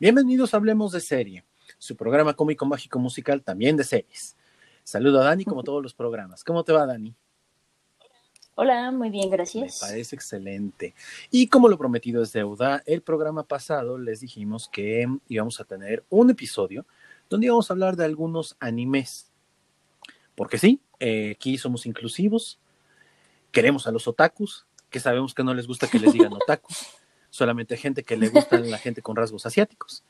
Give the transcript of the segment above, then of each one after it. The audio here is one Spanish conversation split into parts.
Bienvenidos a Hablemos de Serie, su programa cómico mágico musical también de series. Saludo a Dani como todos los programas. ¿Cómo te va, Dani? Hola, muy bien, gracias. Me parece excelente. Y como lo prometido es deuda, el programa pasado les dijimos que íbamos a tener un episodio donde íbamos a hablar de algunos animes. Porque sí, eh, aquí somos inclusivos, queremos a los otakus, que sabemos que no les gusta que les digan otakus, solamente gente que le gusta la gente con rasgos asiáticos.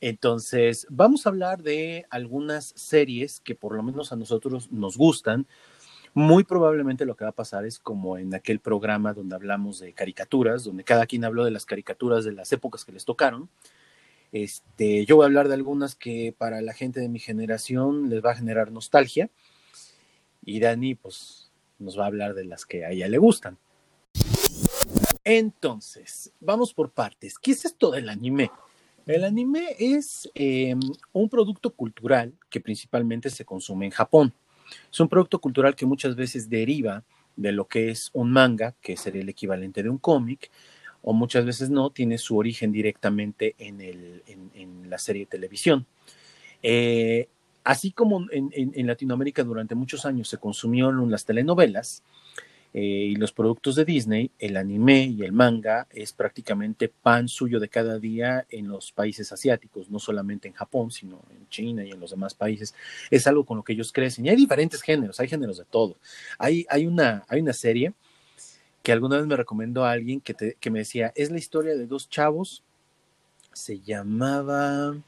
Entonces, vamos a hablar de algunas series que por lo menos a nosotros nos gustan. Muy probablemente lo que va a pasar es como en aquel programa donde hablamos de caricaturas, donde cada quien habló de las caricaturas de las épocas que les tocaron. Este, yo voy a hablar de algunas que para la gente de mi generación les va a generar nostalgia. Y Dani, pues, nos va a hablar de las que a ella le gustan. Entonces, vamos por partes. ¿Qué es esto del anime? El anime es em, un producto cultural que principalmente se consume en Japón. Es un producto cultural que muchas veces deriva de lo que es un manga, que sería el equivalente de un cómic, o muchas veces no, tiene su origen directamente en, la serie de televisión. Eh, así como en, Latinoamérica durante muchos años se consumieron las telenovelas, eh, y los productos de Disney, el anime y el manga es prácticamente pan suyo de cada día en los países asiáticos, no solamente en Japón, sino en China y en los demás países. Es algo con lo que ellos crecen. Y hay diferentes géneros, hay géneros de todo. Hay, hay, una, hay una serie que alguna vez me recomendó a alguien que, que me decía, es la historia de dos chavos, se llamaba... Bueno,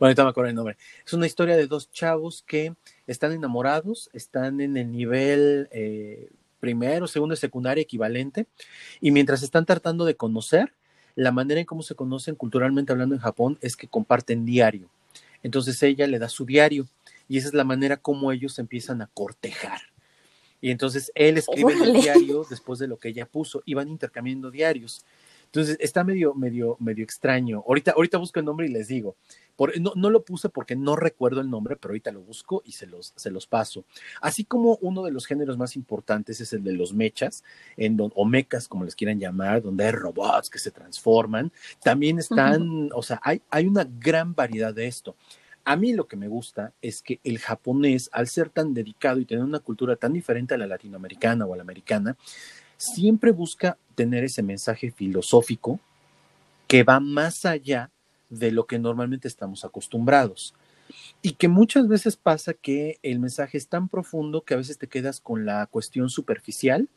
ahorita me acuerdo el nombre. Es una historia de dos chavos que están enamorados, están en el nivel eh, primero, segundo y secundaria equivalente, y mientras están tratando de conocer, la manera en cómo se conocen culturalmente hablando en Japón es que comparten diario. Entonces ella le da su diario y esa es la manera como ellos empiezan a cortejar. Y entonces él escribe el diario después de lo que ella puso y van intercambiando diarios. Entonces está medio, medio, medio extraño. Ahorita, ahorita busco el nombre y les digo no, lo puse porque no recuerdo el nombre, pero ahorita lo busco y se los, se los paso. Así como uno de los géneros más importantes es el de los mechas, en o mecas, como les quieran llamar, donde hay robots que se transforman. También están, o sea, hay, hay una gran variedad de esto. A mí lo que me gusta es que el japonés, al ser tan dedicado y tener una cultura tan diferente a la latinoamericana o a la americana, siempre busca tener ese mensaje filosófico que va más allá de lo que normalmente estamos acostumbrados. Y que muchas veces pasa que el mensaje es tan profundo que a veces te quedas con la cuestión superficial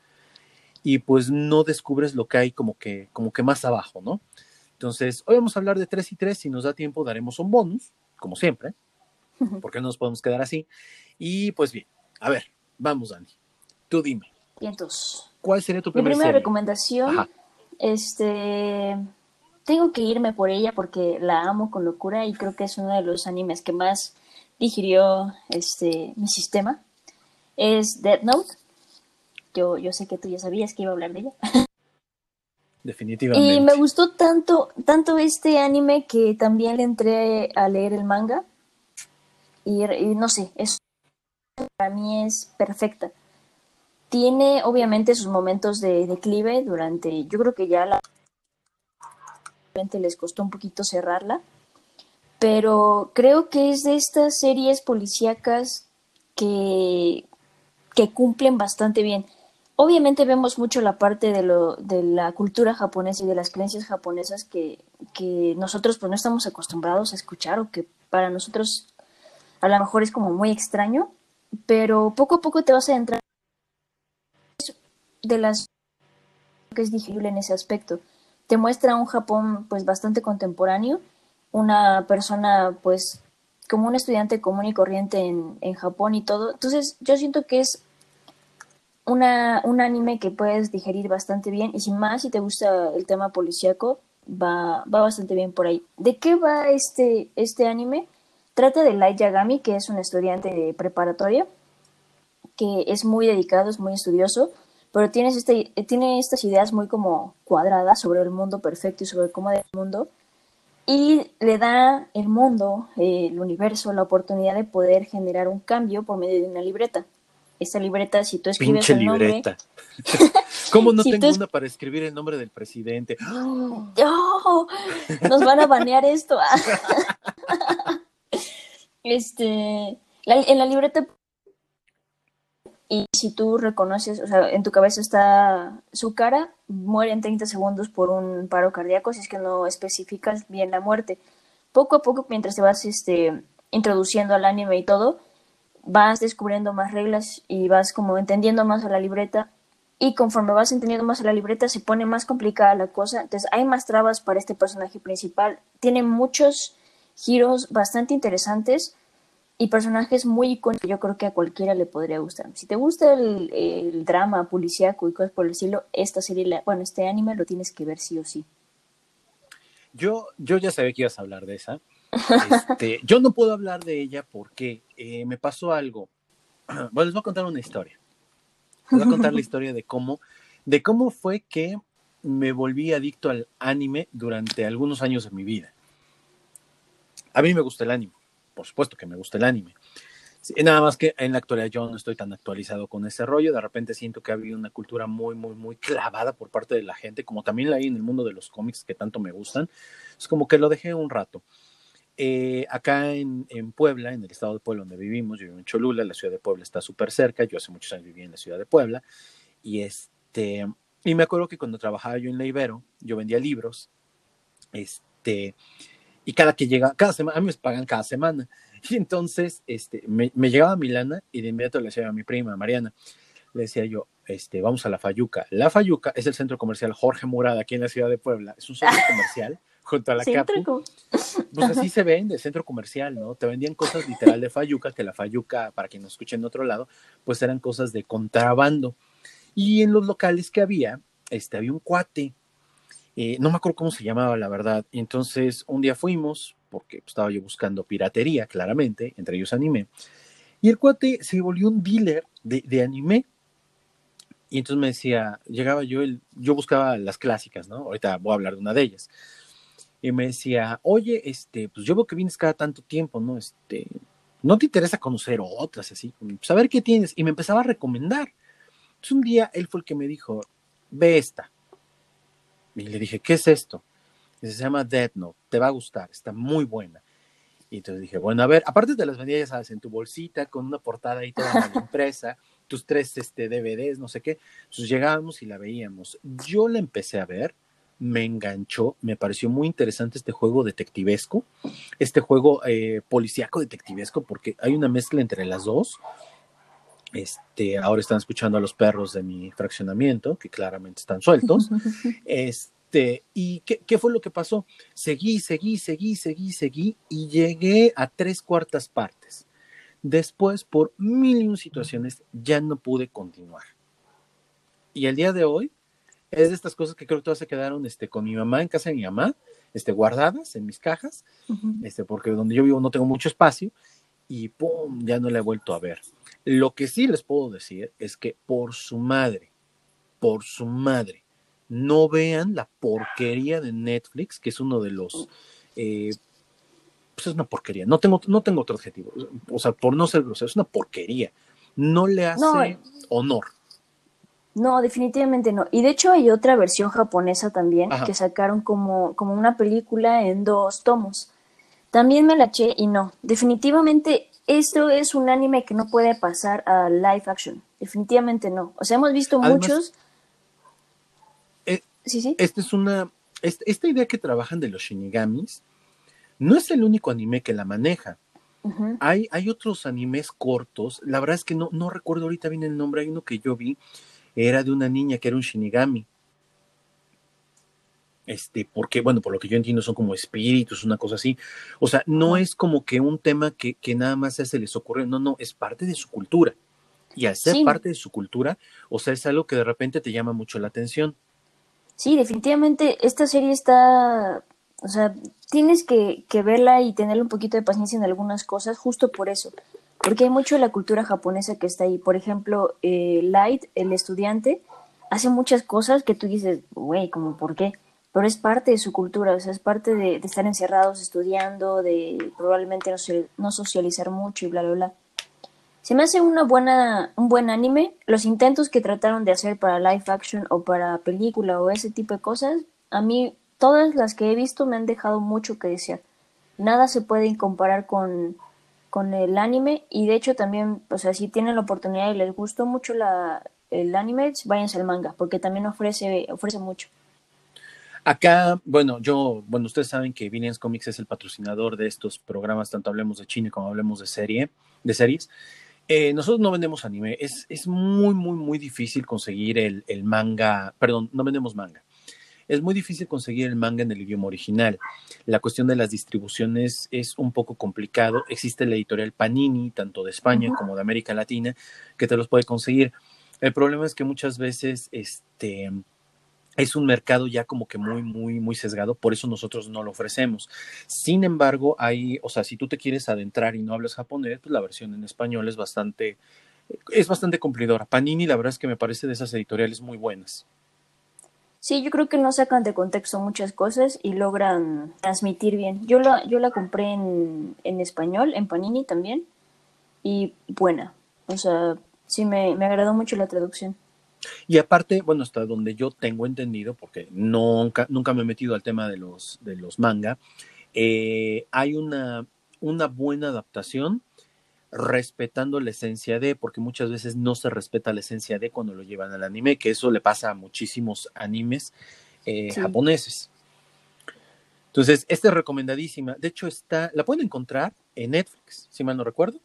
y pues no descubres lo que hay como que, como que más abajo, ¿no? Entonces, hoy vamos a hablar de tres y tres, si nos da tiempo daremos un bonus, como siempre, porque no nos podemos quedar así. Y pues bien, a ver, vamos Dani, tú dime. Y entonces, ¿cuál sería tu Mi primera recomendación? Este, tengo que irme por ella porque la amo con locura y creo que es uno de los animes que más digirió este mi sistema. Es Dead Note. Yo, yo sé que tú ya sabías que iba a hablar de ella. Definitivamente. Y me gustó tanto, tanto este anime que también le entré a leer el manga. Y, no sé, es, para mí es perfecta. Tiene obviamente sus momentos de declive durante, yo creo que ya la les costó un poquito cerrarla, pero creo que es de estas series policíacas que, que cumplen bastante bien. Obviamente vemos mucho la parte de, lo, de la cultura japonesa y de las creencias japonesas que, que nosotros pues no estamos acostumbrados a escuchar o que para nosotros a lo mejor es como muy extraño, pero poco a poco te vas a entrar de las que es digerible en ese aspecto te muestra un Japón pues bastante contemporáneo, una persona pues como un estudiante común y corriente en, en Japón y todo. Entonces yo siento que es una, un anime que puedes digerir bastante bien y sin más si te gusta el tema policíaco va, va bastante bien por ahí. ¿De qué va este, este anime? Trata de Light Yagami, que es un estudiante de preparatoria, que es muy dedicado, es muy estudioso, pero tienes este, tiene estas ideas muy como cuadradas sobre el mundo perfecto y sobre cómo es el mundo, y le da el mundo, el universo, la oportunidad de poder generar un cambio por medio de una libreta. Esta libreta, si tú escribes Pinche libreta. ¿Cómo no tengo una para escribir el nombre del presidente? ¡Oh! Nos van a banear esto. este, en la libreta y si tú reconoces, o sea, en tu cabeza está su cara, muere en 30 segundos por un paro cardíaco, si es que no especificas bien la muerte. Poco a poco, mientras te vas este, introduciendo al anime y todo, vas descubriendo más reglas y vas como entendiendo más a la libreta. Y conforme vas entendiendo más a la libreta, se pone más complicada la cosa. Entonces, hay más trabas para este personaje principal. Tiene muchos giros bastante interesantes y personajes muy icónicos yo creo que a cualquiera le podría gustar. Si te gusta el, drama policíaco y cosas por el estilo, esta serie, bueno, este anime lo tienes que ver sí o sí. Yo, yo ya sabía que ibas a hablar de esa. Este, yo no puedo hablar de ella porque eh, me pasó algo. Bueno, les voy a contar una historia. Les voy a contar la historia de cómo, de cómo fue que me volví adicto al anime durante algunos años de mi vida. A mí me gusta el anime por supuesto que me gusta el anime. nada más que en la actualidad yo no estoy tan actualizado con ese rollo. De repente siento que ha habido una cultura muy, muy, muy clavada por parte de la gente, como también la hay en el mundo de los cómics que tanto me gustan. Es como que lo dejé un rato. Eh, acá en, en, Puebla, en el estado de Puebla donde vivimos, yo vivo en Cholula, la ciudad de Puebla está súper cerca. Yo hace muchos años viví en la ciudad de Puebla. Y este. Y me acuerdo que cuando trabajaba yo en la Ibero, yo vendía libros. Este y cada que llega, cada semana, a mí me pagan cada semana. Y entonces este, me, llegaba mi lana y de inmediato le decía a mi prima, Mariana, le decía yo, este, vamos a la Fayuca. La Fayuca es el centro comercial Jorge Murada aquí en la ciudad de Puebla. Es un centro comercial junto a la Capu. Pues así se vende, centro comercial, ¿no? Te vendían cosas literal de Fayuca, que la Fayuca, para quien nos escuche en otro lado, pues eran cosas de contrabando. Y en los locales que había, este, había un cuate eh, no me acuerdo cómo se llamaba, la verdad. Entonces un día fuimos, porque estaba yo buscando piratería, claramente, entre ellos anime. Y el cuate se volvió un dealer de, anime. Y entonces me decía, llegaba yo, el, yo buscaba las clásicas, ¿no? Ahorita voy a hablar de una de ellas. Y me decía, oye, este, pues yo veo que vienes cada tanto tiempo, ¿no? Este, ¿no te interesa conocer otras así? Saber pues, qué tienes. Y me empezaba a recomendar. Entonces un día él fue el que me dijo, ve esta. Y le dije, ¿qué es esto? se llama Dead Note, te va a gustar, está muy buena. Y entonces dije, bueno, a ver, aparte de las vendía, ya sabes, en tu bolsita, con una portada ahí toda impresa, tus tres este, DVDs, no sé qué. Entonces llegábamos y la veíamos. Yo la empecé a ver, me enganchó, me pareció muy interesante este juego detectivesco, este juego eh, policíaco detectivesco, porque hay una mezcla entre las dos. Este, ahora están escuchando a los perros de mi fraccionamiento, que claramente están sueltos. Este, ¿y qué, qué, fue lo que pasó? Seguí, seguí, seguí, seguí, seguí y llegué a tres cuartas partes. Después, por mil y un situaciones, ya no pude continuar. Y el día de hoy es de estas cosas que creo que todas se quedaron este, con mi mamá en casa de mi mamá, este, guardadas en mis cajas, este, porque donde yo vivo no tengo mucho espacio y ¡pum! ya no la he vuelto a ver. Lo que sí les puedo decir es que por su madre, por su madre, no vean la porquería de Netflix, que es uno de los... Eh, pues es una porquería. No tengo, no tengo otro objetivo. O sea, por no ser grosero, es una porquería. No le hace honor. No, definitivamente no. Y de hecho hay otra versión japonesa también que sacaron como, como una película en dos tomos. También me la eché y no. Definitivamente esto es un anime que no puede pasar a live action. Definitivamente no. O sea, hemos visto muchos. Eh, sí, sí. Esta es una. esta idea que trabajan de los shinigamis no es el único anime que la maneja. hay, hay otros animes cortos. La verdad es que no, no recuerdo ahorita bien el nombre. Hay uno que yo vi. Era de una niña que era un shinigami este, porque, bueno, por lo que yo entiendo son como espíritus, una cosa así. O sea, no es como que un tema que, nada más se les ocurre, no, no, es parte de su cultura. Y al ser parte de su cultura, o sea, es algo que de repente te llama mucho la atención. Sí, definitivamente esta serie está, o sea, tienes que, verla y tener un poquito de paciencia en algunas cosas, justo por eso, porque hay mucho de la cultura japonesa que está ahí. Por ejemplo, eh, Light, el estudiante, hace muchas cosas que tú dices, güey, ¿cómo por qué? Pero es parte de su cultura, o sea, es parte de, estar encerrados estudiando, de probablemente no, socializar mucho y bla, bla, bla. Se me hace una buena, un buen anime. Los intentos que trataron de hacer para live action o para película o ese tipo de cosas, a mí todas las que he visto me han dejado mucho que desear. Nada se puede comparar con, con el anime y de hecho también, o sea, si tienen la oportunidad y les gustó mucho la, el anime, váyanse al manga porque también ofrece, ofrece mucho. Acá, bueno, yo, bueno, ustedes saben que Vinians Comics es el patrocinador de estos programas, tanto hablemos de cine como hablemos de serie, de series. Eh, nosotros no vendemos anime, es, es muy, muy, muy difícil conseguir el, el, manga, perdón, no vendemos manga. Es muy difícil conseguir el manga en el idioma original. La cuestión de las distribuciones es un poco complicado. Existe la editorial Panini, tanto de España uh -huh. como de América Latina, que te los puede conseguir. El problema es que muchas veces este, es un mercado ya como que muy, muy, muy sesgado, por eso nosotros no lo ofrecemos. Sin embargo, hay, o sea, si tú te quieres adentrar y no hablas japonés, pues la versión en español es bastante, es bastante cumplidora. Panini, la verdad es que me parece de esas editoriales muy buenas. Sí, yo creo que no sacan de contexto muchas cosas y logran transmitir bien. Yo la, yo la compré en, en español, en Panini también, y buena. O sea, sí me, me agradó mucho la traducción. Y aparte, bueno, hasta donde yo tengo entendido, porque nunca, nunca me he metido al tema de los, de los manga, eh, hay una, una buena adaptación respetando la esencia de, porque muchas veces no se respeta la esencia de cuando lo llevan al anime, que eso le pasa a muchísimos animes eh, sí. japoneses. Entonces, esta es recomendadísima. De hecho, está, la pueden encontrar en Netflix, si mal no recuerdo,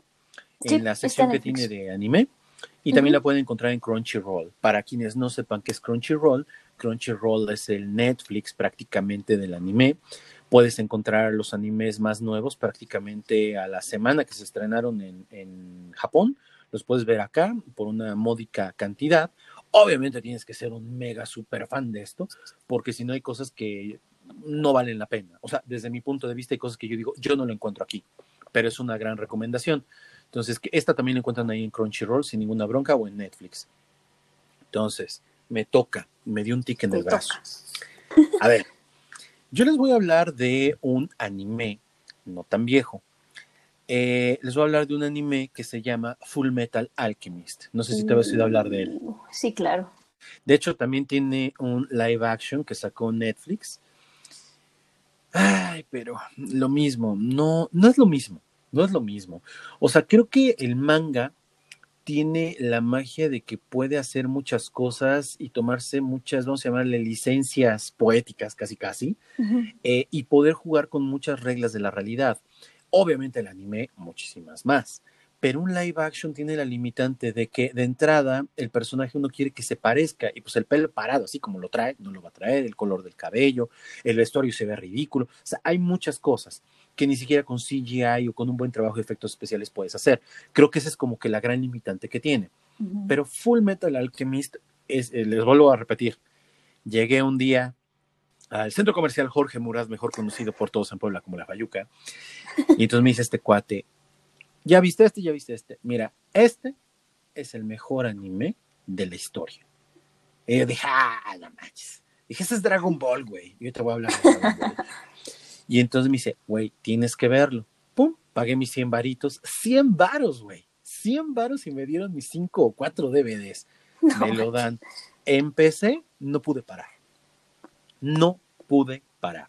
sí, en la sección que tiene de anime. Y también uh -huh. la pueden encontrar en Crunchyroll. Para quienes no sepan qué es Crunchyroll, Crunchyroll es el Netflix prácticamente del anime. Puedes encontrar los animes más nuevos prácticamente a la semana que se estrenaron en, en Japón. Los puedes ver acá por una módica cantidad. Obviamente tienes que ser un mega super fan de esto, porque si no hay cosas que no valen la pena. O sea, desde mi punto de vista hay cosas que yo digo, yo no lo encuentro aquí, pero es una gran recomendación. Entonces, esta también la encuentran ahí en Crunchyroll sin ninguna bronca o en Netflix. Entonces, me toca, me dio un tic en el brazo. toca. A ver, yo les voy a hablar de un anime no tan viejo. Eh, les voy a hablar de un anime que se llama Full Metal Alchemist. No sé si te habías oído hablar de él. Uh, Sí, claro. De hecho, también tiene un live action que sacó Netflix. Ay, pero lo mismo, no, no es lo mismo, no es lo mismo. O sea, creo que el manga tiene la magia de que puede hacer muchas cosas y tomarse muchas, vamos a llamarle licencias poéticas casi casi, Uh -huh. eh, y poder jugar con muchas reglas de la realidad. Obviamente el anime, muchísimas más, pero un live action tiene la limitante de que de entrada el personaje uno quiere que se parezca y pues el pelo parado, así como lo trae, no lo va a traer, el color del cabello, el vestuario se ve ridículo, o sea, hay muchas cosas que ni siquiera con CGI o con un buen trabajo de efectos especiales puedes hacer. Creo que esa es como que la gran limitante que tiene. Uh -huh. Pero Full Metal Alchemist, es, eh, les vuelvo a repetir, llegué un día al centro comercial Jorge Muraz, mejor conocido por todos en Puebla como La Fayuca, y entonces me dice este cuate, ya viste este, ya viste este, mira, este es el mejor anime de la historia. Y yo dije, ah, no manches. Dije, ese es Dragon Ball, güey. Yo te voy a hablar de Dragon Ball. Y entonces me dice, güey, tienes que verlo. Pum, pagué mis 100 varitos. 100 varos, güey. 100 varos y me dieron mis 5 o 4 DVDs. No me lo dan. Empecé, no pude parar. No pude parar.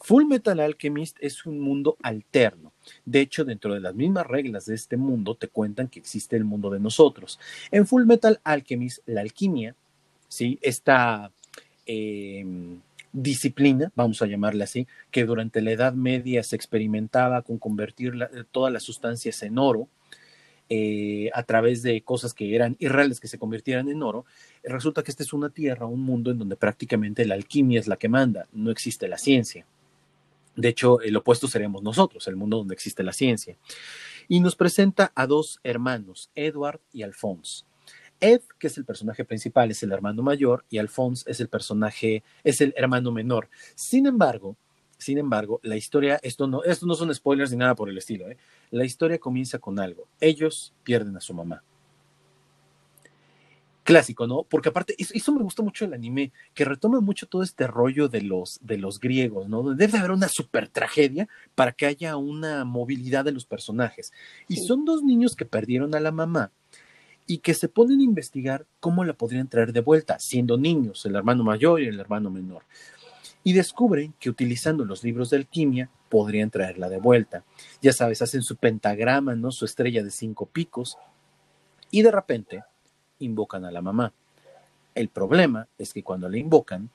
Full Metal Alchemist es un mundo alterno. De hecho, dentro de las mismas reglas de este mundo, te cuentan que existe el mundo de nosotros. En Full Metal Alchemist, la alquimia, ¿sí? Esta eh, disciplina, vamos a llamarla así, que durante la Edad Media se experimentaba con convertir la, todas las sustancias en oro, eh, a través de cosas que eran irreales que se convirtieran en oro, resulta que esta es una tierra, un mundo en donde prácticamente la alquimia es la que manda, no existe la ciencia. De hecho, el opuesto seríamos nosotros, el mundo donde existe la ciencia. Y nos presenta a dos hermanos, Edward y Alphonse. Ed, que es el personaje principal, es el hermano mayor y Alphonse es el personaje, es el hermano menor. Sin embargo, sin embargo, la historia, esto no, esto no son spoilers ni nada por el estilo, ¿eh? la historia comienza con algo. Ellos pierden a su mamá. clásico, ¿no? Porque aparte, eso, me gusta mucho el anime, que retoma mucho todo este rollo de los, de los griegos, ¿no? Debe haber una super tragedia para que haya una movilidad de los personajes. Y son dos niños que perdieron a la mamá y que se ponen a investigar cómo la podrían traer de vuelta, siendo niños, el hermano mayor y el hermano menor. Y descubren que utilizando los libros de alquimia podrían traerla de vuelta. Ya sabes, hacen su pentagrama, ¿no? Su estrella de cinco picos. Y de repente invocan a la mamá. El problema es que cuando la invocan,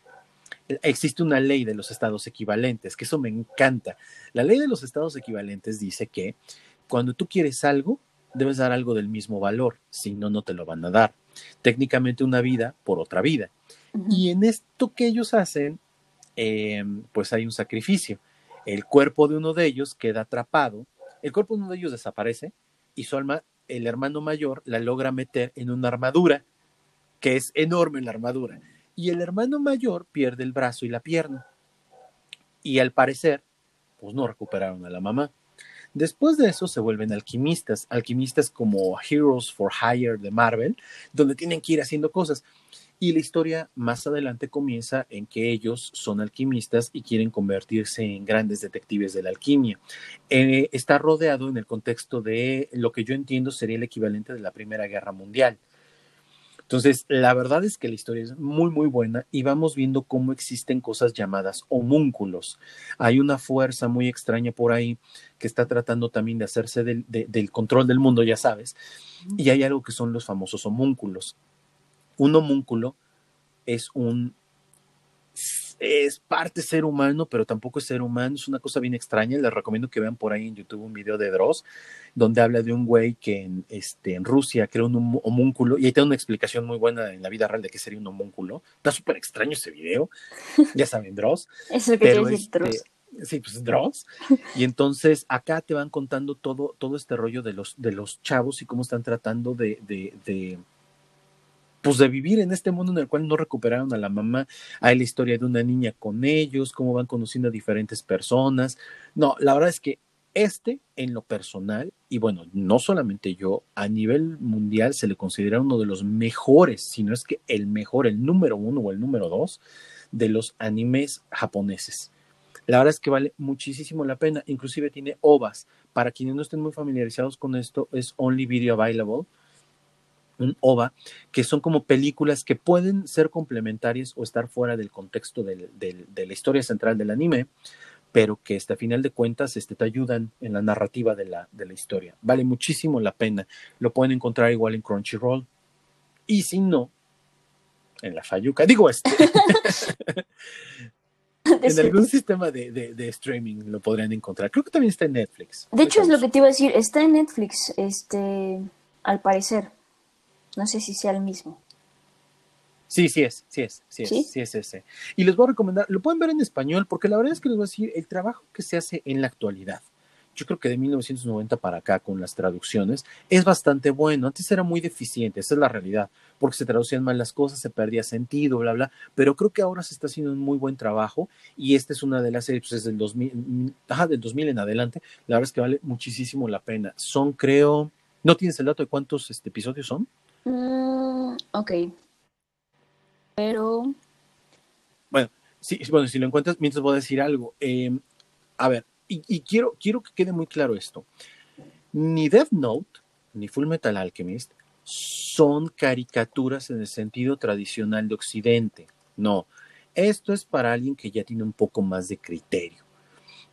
existe una ley de los estados equivalentes, que eso me encanta. La ley de los estados equivalentes dice que cuando tú quieres algo, debes dar algo del mismo valor, si no, no te lo van a dar. Técnicamente una vida por otra vida. Y en esto que ellos hacen, em, pues hay un sacrificio. El cuerpo de uno de ellos queda atrapado, el cuerpo de uno de ellos desaparece y su alma el hermano mayor la logra meter en una armadura, que es enorme la armadura, y el hermano mayor pierde el brazo y la pierna. Y al parecer, pues no recuperaron a la mamá. Después de eso se vuelven alquimistas, alquimistas como Heroes for Hire de Marvel, donde tienen que ir haciendo cosas. Y la historia más adelante comienza en que ellos son alquimistas y quieren convertirse en grandes detectives de la alquimia. Eh, está rodeado en el contexto de lo que yo entiendo sería el equivalente de la Primera Guerra Mundial. Entonces, la verdad es que la historia es muy, muy buena y vamos viendo cómo existen cosas llamadas homúnculos. Hay una fuerza muy extraña por ahí que está tratando también de hacerse del, del control del mundo, ya sabes. Y hay algo que son los famosos homúnculos un homúnculo es un es parte ser humano, pero tampoco es ser humano, es una cosa bien extraña. Les recomiendo que vean por ahí en YouTube un video de Dross, donde habla de un güey que en, este, en Rusia creó un homúnculo, y ahí tiene una explicación muy buena en la vida real de qué sería un homúnculo. Está súper extraño ese video, ya saben, Dross. Eso que pero, este, Dross. Sí, pues Dross. Y entonces acá te van contando todo, todo este rollo de los, de los chavos y cómo están tratando de pues de vivir en este mundo en el cual no recuperaron a la mamá. Hay la historia de una niña con ellos, cómo van conociendo a diferentes personas. No, la verdad es que este, en lo personal, y bueno, no solamente yo, a nivel mundial se le considera uno de los mejores, si no es que el mejor, el número uno o el número dos de los animes japoneses. La verdad es que vale muchísimo la pena, inclusive tiene ovas. Para quienes no estén muy familiarizados con esto, es Only Video Available un OVA, que son como películas que pueden ser complementarias o estar fuera del contexto de la historia central del anime, pero que este, a final de cuentas este, te ayudan en la narrativa de la, de la historia. Vale muchísimo la pena. Lo pueden encontrar igual en Crunchyroll. Y si no, en la Fayuca. Digo este. en algún sistema de, de, streaming lo podrían encontrar. Creo que también está en Netflix. De hecho, es lo que te iba a decir. Está en Netflix, este, al parecer. No sé si sea el mismo. Sí, sí es, sí es, sí es, ¿Sí? es ese. Y les voy a recomendar, lo pueden ver en español, porque la verdad es que les voy a decir, el trabajo que se hace en la actualidad, yo creo que de 1990 para acá con las traducciones, es bastante bueno. Antes era muy deficiente, esa es la realidad, porque se traducían mal las cosas, se perdía sentido, bla, bla, pero creo que ahora se está haciendo un muy buen trabajo y esta es una de las series, pues es del 2000, ajá, del 2000 en adelante, la verdad es que vale muchísimo la pena. Son, creo, ¿no tienes el dato de cuántos este, episodios son? Mm, ok. Pero. Bueno, sí, bueno, si lo encuentras, mientras voy a decir algo. Em, a ver, y, quiero, quiero que quede muy claro esto. Ni Death Note, ni Full Metal Alchemist son caricaturas en el sentido tradicional de Occidente. No, esto es para alguien que ya tiene un poco más de criterio.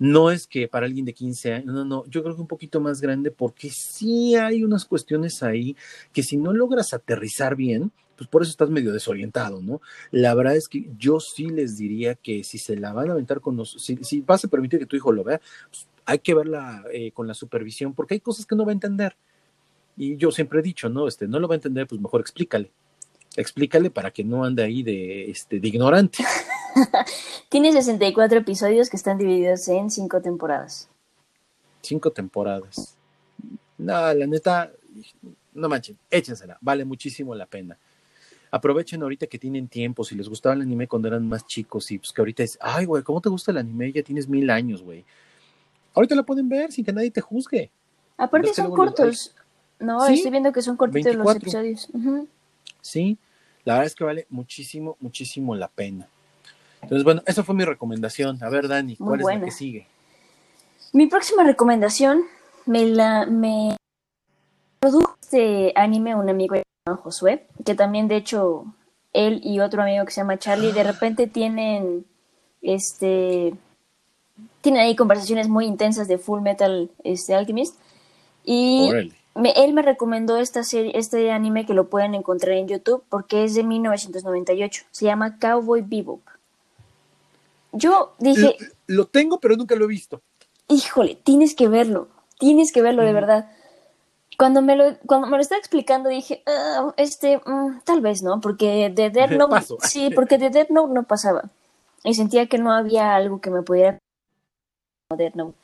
No es que para alguien de 15 años, no, no, yo creo que un poquito más grande porque sí hay unas cuestiones ahí que si no logras aterrizar bien, pues por eso estás medio desorientado, ¿no? La verdad es que yo sí les diría que si se la van a aventar con los, si, vas a permitir que tu hijo lo vea, pues hay que verla eh, con la supervisión porque hay cosas que no va a entender. Y yo siempre he dicho, ¿no? Este, no lo va a entender, pues mejor explícale. Explícale para que no ande ahí de, este, de ignorante. Tiene 64 episodios que están divididos en cinco temporadas. Cinco temporadas. No, la neta, no manchen, échensela, vale muchísimo la pena. Aprovechen ahorita que tienen tiempo, si les gustaba el anime cuando eran más chicos y pues que ahorita es, ay, güey, ¿cómo te gusta el anime? Ya tienes mil años, güey. Ahorita la pueden ver sin que nadie te juzgue. Aparte son cortos. No, estoy viendo que son cortitos los episodios. Sí, La verdad es que vale muchísimo, muchísimo la pena. Entonces, bueno, esa fue mi recomendación. A ver, Dani, ¿cuál es la que sigue? Mi próxima recomendación me la me produjo este anime un amigo llamado Josué, que también de hecho él y otro amigo que se llama Charlie de repente tienen este tienen ahí conversaciones muy intensas de Full Metal este, Alchemist y él me recomendó esta serie, este anime que lo pueden encontrar en YouTube porque es de 1998. Se llama Cowboy Bebop. Yo dije... Lo, tengo, pero nunca lo he visto. Híjole, tienes que verlo. Tienes que verlo, de verdad. Cuando me lo, cuando me lo estaba explicando dije, ah, este, mm, tal vez no, porque de Dead Note... sí, porque de Dead Note no pasaba. Y sentía que no había algo que me pudiera... Dead Note.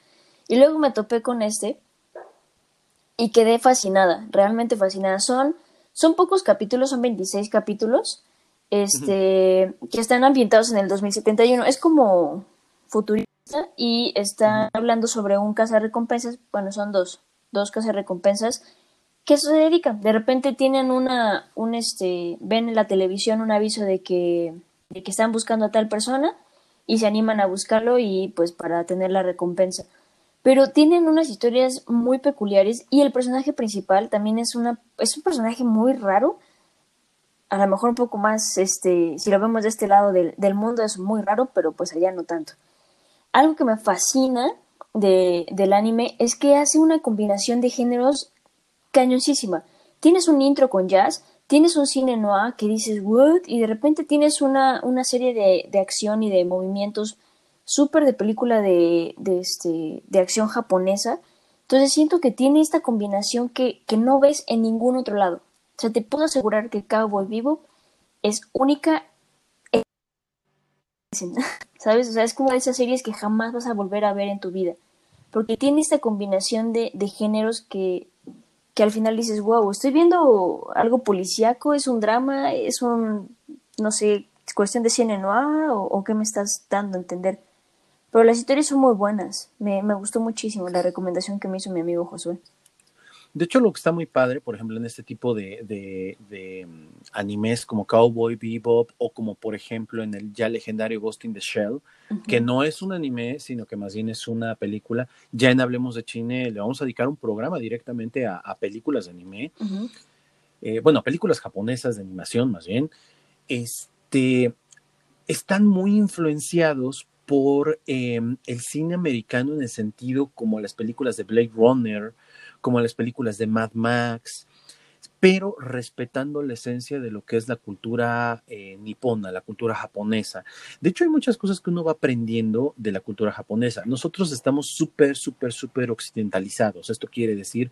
Y luego me topé con este y quedé fascinada, realmente fascinada. Son, son pocos capítulos, son 26 capítulos, este, que están ambientados en el 2071. Es como futurista y está hablando sobre un recompensas bueno, son dos, dos recompensas que se dedican. De repente tienen una, un este, ven en la televisión un aviso de que, de que están buscando a tal persona y se animan a buscarlo y pues para tener la recompensa pero tienen unas historias muy peculiares y el personaje principal también es una es un personaje muy raro. A lo mejor un poco más este si lo vemos de este lado del, mundo es muy raro pero pues allá no tanto. Algo que me fascina de, del anime es que hace una combinación de géneros cañoncísima. Tienes un intro con jazz tienes un cine noir que dices what y de repente tienes una, una serie de, de acción y de movimientos súper de película de, este, de acción japonesa. Entonces siento que tiene esta combinación que, que no ves en ningún otro lado. O sea, te puedo asegurar que Cowboy Vivo es única. ¿Sabes? O sea, es como de esas series que jamás vas a volver a ver en tu vida. Porque tiene esta combinación de, de géneros que, que al final dices, wow, estoy viendo algo policíaco, es un drama, es un, no sé, cuestión de cine noir o, o qué me estás dando a entender. Pero las historias son muy buenas. Me, gustó muchísimo la recomendación que me hizo mi amigo Josué. De hecho, lo que está muy padre, por ejemplo, en este tipo de, mm, animes como Cowboy Bebop o como, por ejemplo, en el ya legendario Ghost in the Shell, que no es un anime, sino que más bien es una película. Ya en Hablemos de Chine le vamos a dedicar un programa directamente a, películas de anime. Eh, bueno, películas japonesas de animación, más bien. Este, están muy influenciados por em, el cine americano en el sentido como las películas de Blade Runner, como las películas de Mad Max, pero respetando la esencia de lo que es la cultura eh, nipona, la cultura japonesa. De hecho, hay muchas cosas que uno va aprendiendo de la cultura japonesa. Nosotros estamos súper, súper, súper occidentalizados. Esto quiere decir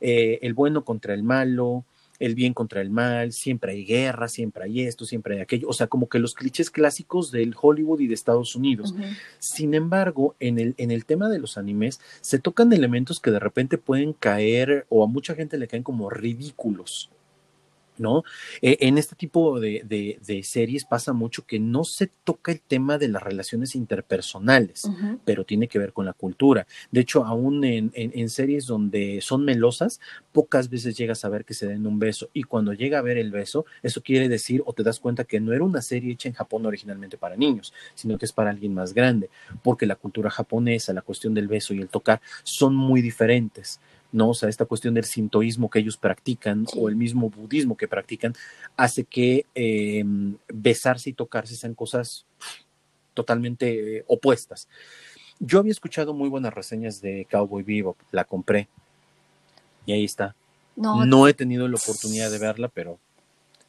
eh, el bueno contra el malo, el bien contra el mal, siempre hay guerra, siempre hay esto, siempre hay aquello, o sea, como que los clichés clásicos del Hollywood y de Estados Unidos. Sin embargo, en el, en el tema de los animes se tocan elementos que de repente pueden caer o a mucha gente le caen como ridículos. ¿No? Eh, en este tipo de, de, series pasa mucho que no se toca el tema de las relaciones interpersonales, pero tiene que ver con la cultura. De hecho, aún en, en, series donde son melosas, pocas veces llegas a ver que se den un beso. Y cuando llega a ver el beso, eso quiere decir o te das cuenta que no era una serie hecha en Japón originalmente para niños, sino que es para alguien más grande, porque la cultura japonesa, la cuestión del beso y el tocar son muy diferentes. ¿No? O sea, esta cuestión del sintoísmo que ellos practican o el mismo budismo que practican hace que em, besarse y tocarse sean cosas totalmente opuestas. Yo había escuchado muy buenas reseñas de Cowboy Vivo, la compré y ahí está. No, he tenido la oportunidad de verla, pero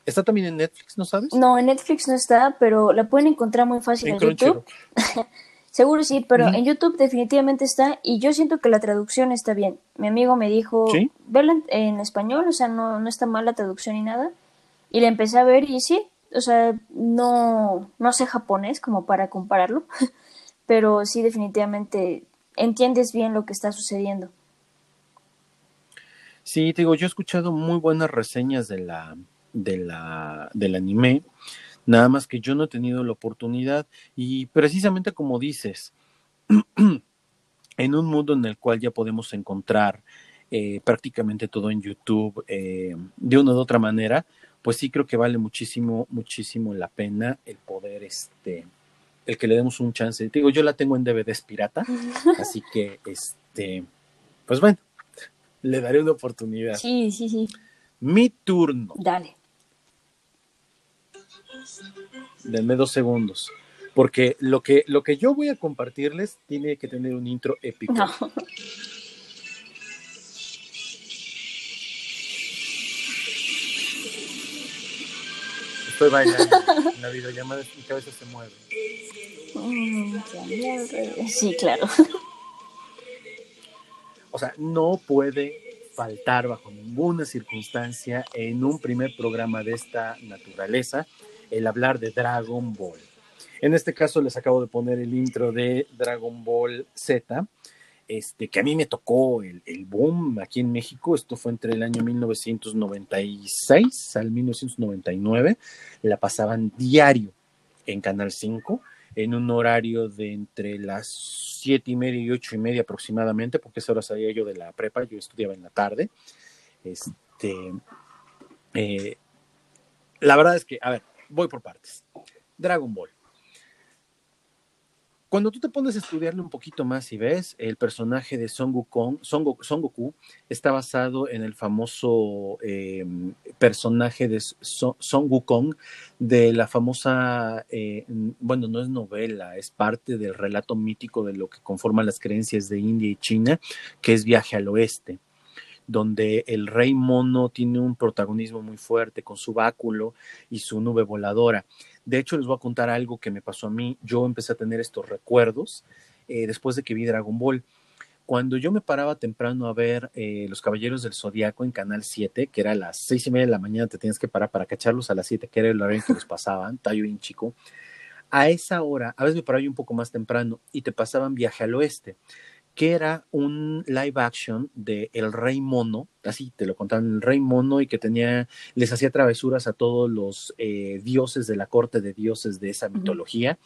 ¿Está también en Netflix, no sabes? No, en Netflix no está, pero la pueden encontrar muy fácil en, en YouTube. Seguro sí, pero en YouTube definitivamente está y yo siento que la traducción está bien. Mi amigo me dijo, ¿Sí? en, español, o sea, no, no está mal la traducción ni nada. Y la empecé a ver y sí, o sea, no, no sé japonés como para compararlo, pero sí definitivamente entiendes bien lo que está sucediendo. Sí, te digo, yo he escuchado muy buenas reseñas de la, de la, del anime. Nada más que yo no he tenido la oportunidad y precisamente como dices, en un mundo en el cual ya podemos encontrar eh, prácticamente todo en YouTube eh, de una u otra manera, pues sí creo que vale muchísimo, muchísimo la pena el poder, este, el que le demos un chance. digo, yo la tengo en DVDs pirata, así que, este, pues bueno, le daré una oportunidad. Sí, sí, sí. Mi turno. Dale. Denme dos segundos. Porque lo que, lo que yo voy a compartirles tiene que tener un intro épico. No. Estoy bailando en la videollamada, mi cabeza se mueve. Sí, claro. O sea, no puede faltar bajo ninguna circunstancia en un primer programa de esta naturaleza el hablar de Dragon Ball. En este caso les acabo de poner el intro de Dragon Ball Z, este, que a mí me tocó el, boom aquí en México. Esto fue entre el año 1996 al 1999. La pasaban diario en Canal 5 en un horario de entre las siete y media y ocho y media aproximadamente, porque esa hora salía yo de la prepa, yo estudiaba en la tarde. Este, eh, la verdad es que, a ver, voy por partes. Dragon Ball. Cuando tú te pones a estudiarle un poquito más y ves, el personaje de Son Goku, Son Goku, Goku está basado en el famoso eh, personaje de Son, Son Wukong de la famosa, eh, bueno, no es novela, es parte del relato mítico de lo que conforman las creencias de India y China, que es Viaje al Oeste donde el rey mono tiene un protagonismo muy fuerte con su báculo y su nube voladora. De hecho, les voy a contar algo que me pasó a mí. Yo empecé a tener estos recuerdos eh, después de que vi Dragon Ball. Cuando yo me paraba temprano a ver eh, Los Caballeros del Zodiaco en Canal 7, que era a las seis y media de la mañana, te tienes que parar para cacharlos a las 7, que era el horario en que los pasaban, tallo bien chico. A esa hora, a veces me paraba yo un poco más temprano y te pasaban Viaje al Oeste que era un live action de El Rey Mono, así te lo contaban, el Rey Mono, y que tenía, les hacía travesuras a todos los eh, dioses de la corte de dioses de esa mitología.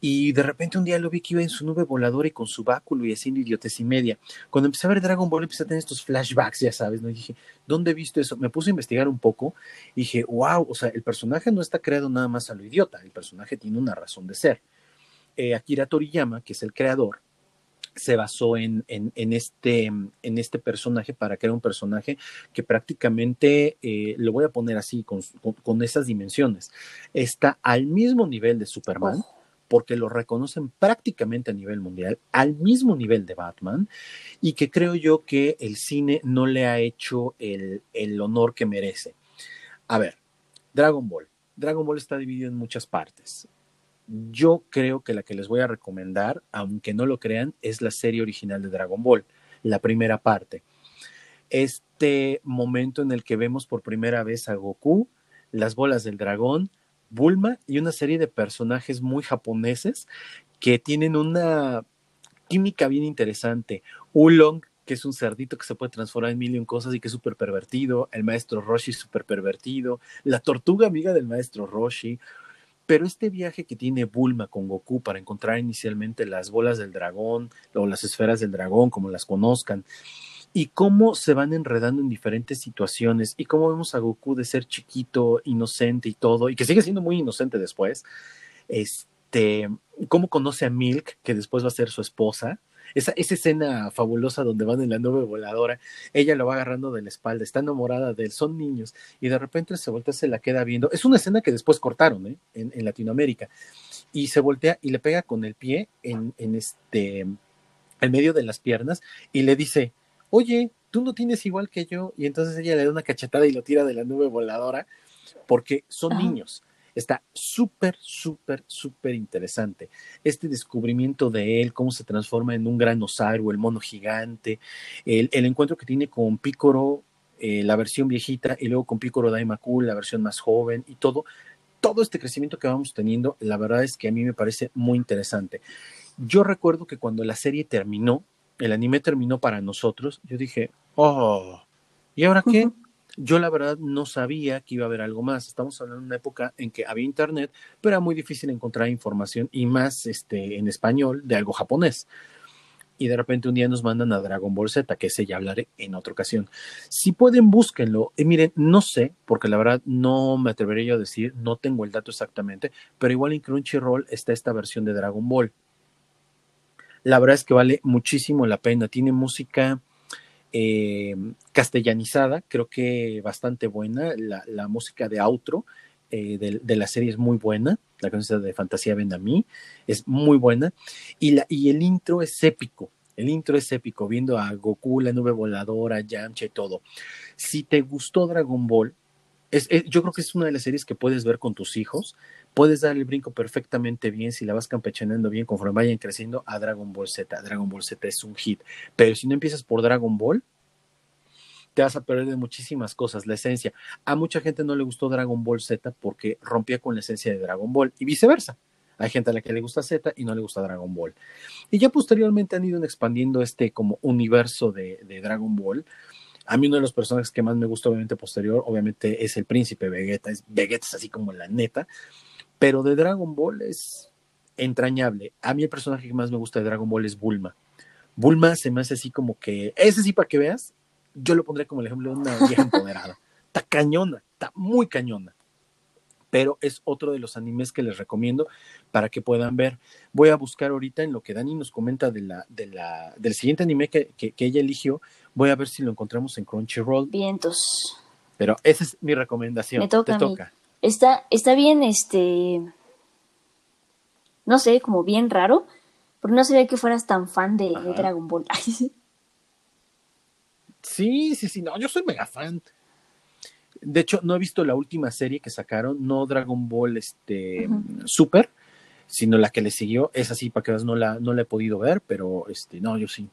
Y de repente un día lo vi que iba en su nube voladora y con su báculo y haciendo idiotes y media. Cuando empecé a ver Dragon Ball, empecé a tener estos flashbacks, ya sabes, ¿no? Y dije, ¿dónde he visto eso? Me puse a investigar un poco y dije, wow, o sea, el personaje no está creado nada más a lo idiota, el personaje tiene una razón de ser. Eh, Akira Toriyama, que es el creador, se basó en, en, en, este, en este personaje para crear un personaje que prácticamente, eh, lo voy a poner así, con, con, con, esas dimensiones, está al mismo nivel de Superman. Oh. porque lo reconocen prácticamente a nivel mundial, al mismo nivel de Batman, y que creo yo que el cine no le ha hecho el, el honor que merece. A ver, Dragon Ball. Dragon Ball está dividido en muchas partes yo creo que la que les voy a recomendar, aunque no lo crean, es la serie original de Dragon Ball, la primera parte. Este momento en el que vemos por primera vez a Goku, las bolas del dragón, Bulma y una serie de personajes muy japoneses que tienen una química bien interesante. Ulong, que es un cerdito que se puede transformar en mil y un cosas y que es súper pervertido, el maestro Roshi súper pervertido, la tortuga amiga del maestro Roshi, pero este viaje que tiene Bulma con Goku para encontrar inicialmente las bolas del dragón o las esferas del dragón, como las conozcan, y cómo se van enredando en diferentes situaciones y cómo vemos a Goku de ser chiquito, inocente y todo, y que sigue siendo muy inocente después, este, cómo conoce a Milk, que después va a ser su esposa, esa, esa, escena fabulosa donde van en la nube voladora, ella lo va agarrando de la espalda, está enamorada de él, son niños, y de repente se voltea, se la queda viendo. Es una escena que después cortaron ¿eh? en, en, Latinoamérica, y se voltea y le pega con el pie en, en este, en medio de las piernas, y le dice, oye, tú no tienes igual que yo, y entonces ella le da una cachetada y lo tira de la nube voladora, porque son Ajá. niños. Está súper, súper, súper interesante. Este descubrimiento de él, cómo se transforma en un gran osario, el mono gigante, el, el encuentro que tiene con Picoro, eh, la versión viejita, y luego con Picoro Daimakul, la versión más joven, y todo, todo este crecimiento que vamos teniendo, la verdad es que a mí me parece muy interesante. Yo recuerdo que cuando la serie terminó, el anime terminó para nosotros, yo dije, oh, ¿y ahora qué? Yo la verdad no sabía que iba a haber algo más. Estamos hablando de una época en que había internet, pero era muy difícil encontrar información y más este, en español de algo japonés. y de repente un día nos mandan a Dragon Ball Z, que ese ya hablaré en otra ocasión. Si pueden, búsquenlo. Y miren, no sé, porque la verdad no me atrevería yo a decir, no tengo el dato exactamente, pero igual en Crunchyroll está esta versión de Dragon Ball. La verdad es que vale muchísimo la pena. Tiene música eh, castellanizada, creo que bastante buena. La, música de outro eh, de, la serie es muy buena. La canción de Fantasía Ven a mí es muy buena. Y, la, y el intro es épico. El intro es épico, viendo a Goku, la nube voladora, Yamcha y todo. Si te gustó Dragon Ball, es, yo creo que es una de las series que puedes ver con tus hijos. Puedes dar el brinco perfectamente bien si la vas campechaneando bien conforme vayan creciendo a Dragon Ball Z. Dragon Ball Z es un hit. Pero si no empiezas por Dragon Ball, te vas a perder de muchísimas cosas, la esencia. A mucha gente no le gustó Dragon Ball Z porque rompía con la esencia de Dragon Ball y viceversa. Hay gente a la que le gusta Z y no le gusta Dragon Ball. Y ya posteriormente han ido expandiendo este como universo de, Dragon Ball. A mí uno de los personajes que más me gusta, obviamente, posterior, obviamente, es el príncipe Vegeta. Es, Vegeta es así como la neta. Pero de Dragon Ball es entrañable. A mí el personaje que más me gusta de Dragon Ball es Bulma. Bulma se me hace así como que, ese sí para que veas, yo lo pondré como el ejemplo de una vieja empoderada. Está cañona, está muy cañona pero es otro de los animes que les recomiendo para que puedan ver. Voy a buscar ahorita en lo que Dani nos comenta de la, de la, del siguiente anime que, ella eligió, voy a ver si lo encontramos en Crunchyroll. Vientos. Pero esa es mi recomendación. Me toca. Te toca. Está, está bien, este, no sé, como bien raro, porque no sabía que fueras tan fan de, de Dragon Ball. sí, sí, sí, no, yo soy mega fan. De hecho, no he visto la última serie que sacaron, no Dragon Ball este, Super, sino la que le siguió. Es así, para que veas, no la, no la he podido ver, pero este, no, yo sí,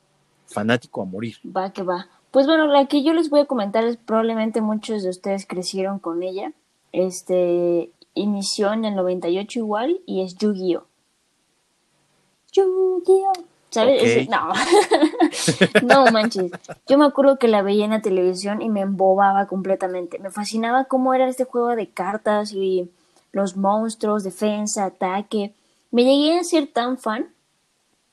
fanático a morir. Va que va. Pues bueno, la que yo les voy a comentar es probablemente muchos de ustedes crecieron con ella. Este inició en el 98 igual y es Yu-Gi-Oh! Yu-Gi-Oh! ¿Sabes? no. no manches. Yo me acuerdo que la veía en la televisión y me embobaba completamente. Me fascinaba cómo era este juego de cartas y los monstruos, defensa, ataque. Me llegué a ser tan fan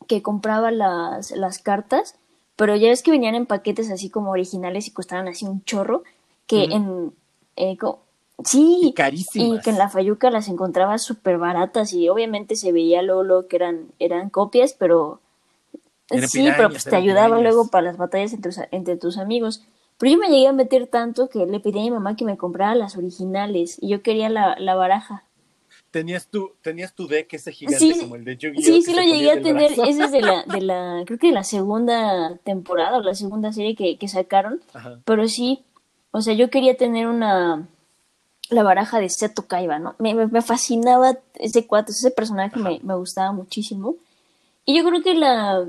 que compraba las, las cartas, pero ya ves que venían en paquetes así como originales y costaban así un chorro, que en... Eh, sí, y, que en la Fayuca las encontraba súper baratas y obviamente se veía luego, que eran, eran copias, pero sí, pero pues te ayudaba luego para las batallas entre, entre tus amigos. Pero yo me llegué a meter tanto que le pedí a mi mamá que me comprara las originales y yo quería la, la baraja. Tenías tu, tenías tu deck ese gigante como el de Yu-Gi-Oh! Sí, sí lo llegué a tener. Ese es de la, de la, creo que de la segunda temporada o la segunda serie que, que sacaron. Pero sí, o sea, yo quería tener una, la baraja de Seto Kaiba, ¿no? Me, me, fascinaba ese cuatro, ese personaje me, me, gustaba muchísimo. Y yo creo que la,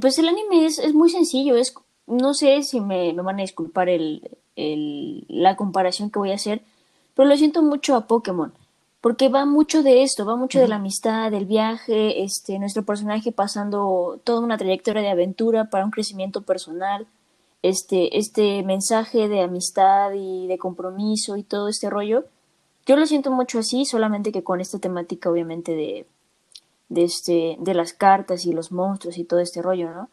pues el anime es, es muy sencillo, es, no sé si me, me van a disculpar el, el, la comparación que voy a hacer, pero lo siento mucho a Pokémon, porque va mucho de esto, va mucho de la amistad, del viaje, este, nuestro personaje pasando toda una trayectoria de aventura para un crecimiento personal, este, este mensaje de amistad y de compromiso y todo este rollo. Yo lo siento mucho así, solamente que con esta temática obviamente de, de, este, de las cartas y los monstruos y todo este rollo, ¿no?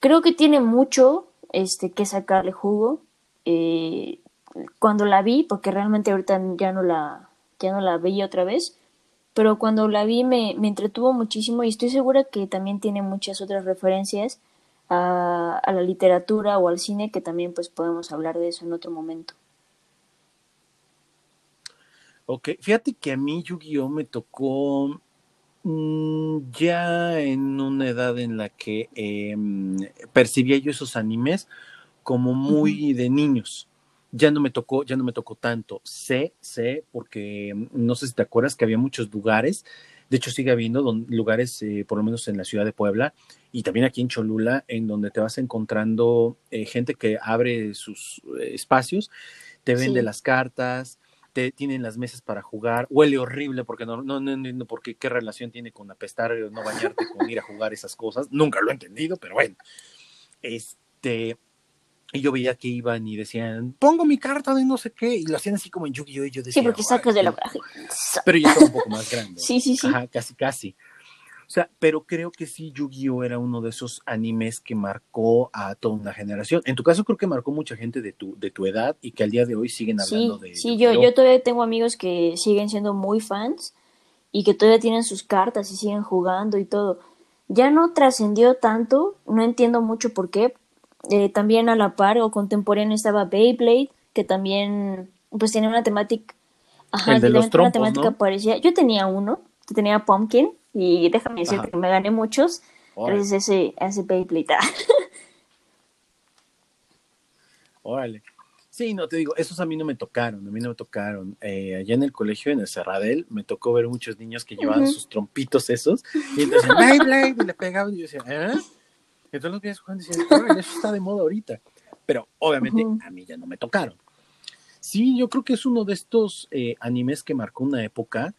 Creo que tiene mucho este, que sacarle jugo. Eh, cuando la vi, porque realmente ahorita ya no la, ya no la veía otra vez, pero cuando la vi me, me entretuvo muchísimo y estoy segura que también tiene muchas otras referencias a, a, la literatura o al cine que también pues podemos hablar de eso en otro momento. Ok, fíjate que a mí Yu-Gi-Oh me tocó Mm, ya en una edad en la que em, percibía yo esos animes como muy de niños. Ya no me tocó, ya no me tocó tanto. Sé, sé, porque mm, no sé si te acuerdas que había muchos lugares, de hecho sigue habiendo lugares, eh, por lo menos en la ciudad de Puebla y también aquí en Cholula, en donde te vas encontrando eh, gente que abre sus eh, espacios, te vende las cartas, te tienen las mesas para jugar, huele horrible porque no, no, no entiendo por qué, qué relación tiene con apestar, no bañarte, con ir a jugar esas cosas, nunca lo he entendido, pero bueno, este, y yo veía que iban y decían, pongo mi carta de no sé qué, y lo hacían así como en Yu-Gi-Oh! y yo decía, sí, porque sacas de la Pero yo estaba un poco más grande. sí, sí, sí. Ajá, casi, casi. O sea, pero creo que sí, Yu-Gi-Oh era uno de esos animes que marcó a toda una generación. En tu caso, creo que marcó mucha gente de tu, de tu edad y que al día de hoy siguen hablando sí, de. Sí, yo, yo todavía tengo amigos que siguen siendo muy fans y que todavía tienen sus cartas y siguen jugando y todo. Ya no trascendió tanto, no entiendo mucho por qué. Eh, también a la par o contemporáneo estaba Beyblade, que también pues tiene una temática. Ajá, El de los trompos, una temática ¿no? parecida. Yo tenía uno, tenía Pumpkin, y déjame decirte Ajá. que me gané muchos Órale. gracias a ese, a ese Beyblade. Órale. Sí, no te digo, esos a mí no me tocaron, a mí no me tocaron. Eh, allá en el colegio, en el Cerradel, me tocó ver muchos niños que llevaban sus trompitos esos y entonces Beyblade y le pegaban y yo decía, ¿eh? Entonces los veías jugando y decían, "Órale, eso está de moda ahorita. Pero obviamente a mí ya no me tocaron. Sí, yo creo que es uno de estos eh, animes que marcó una época.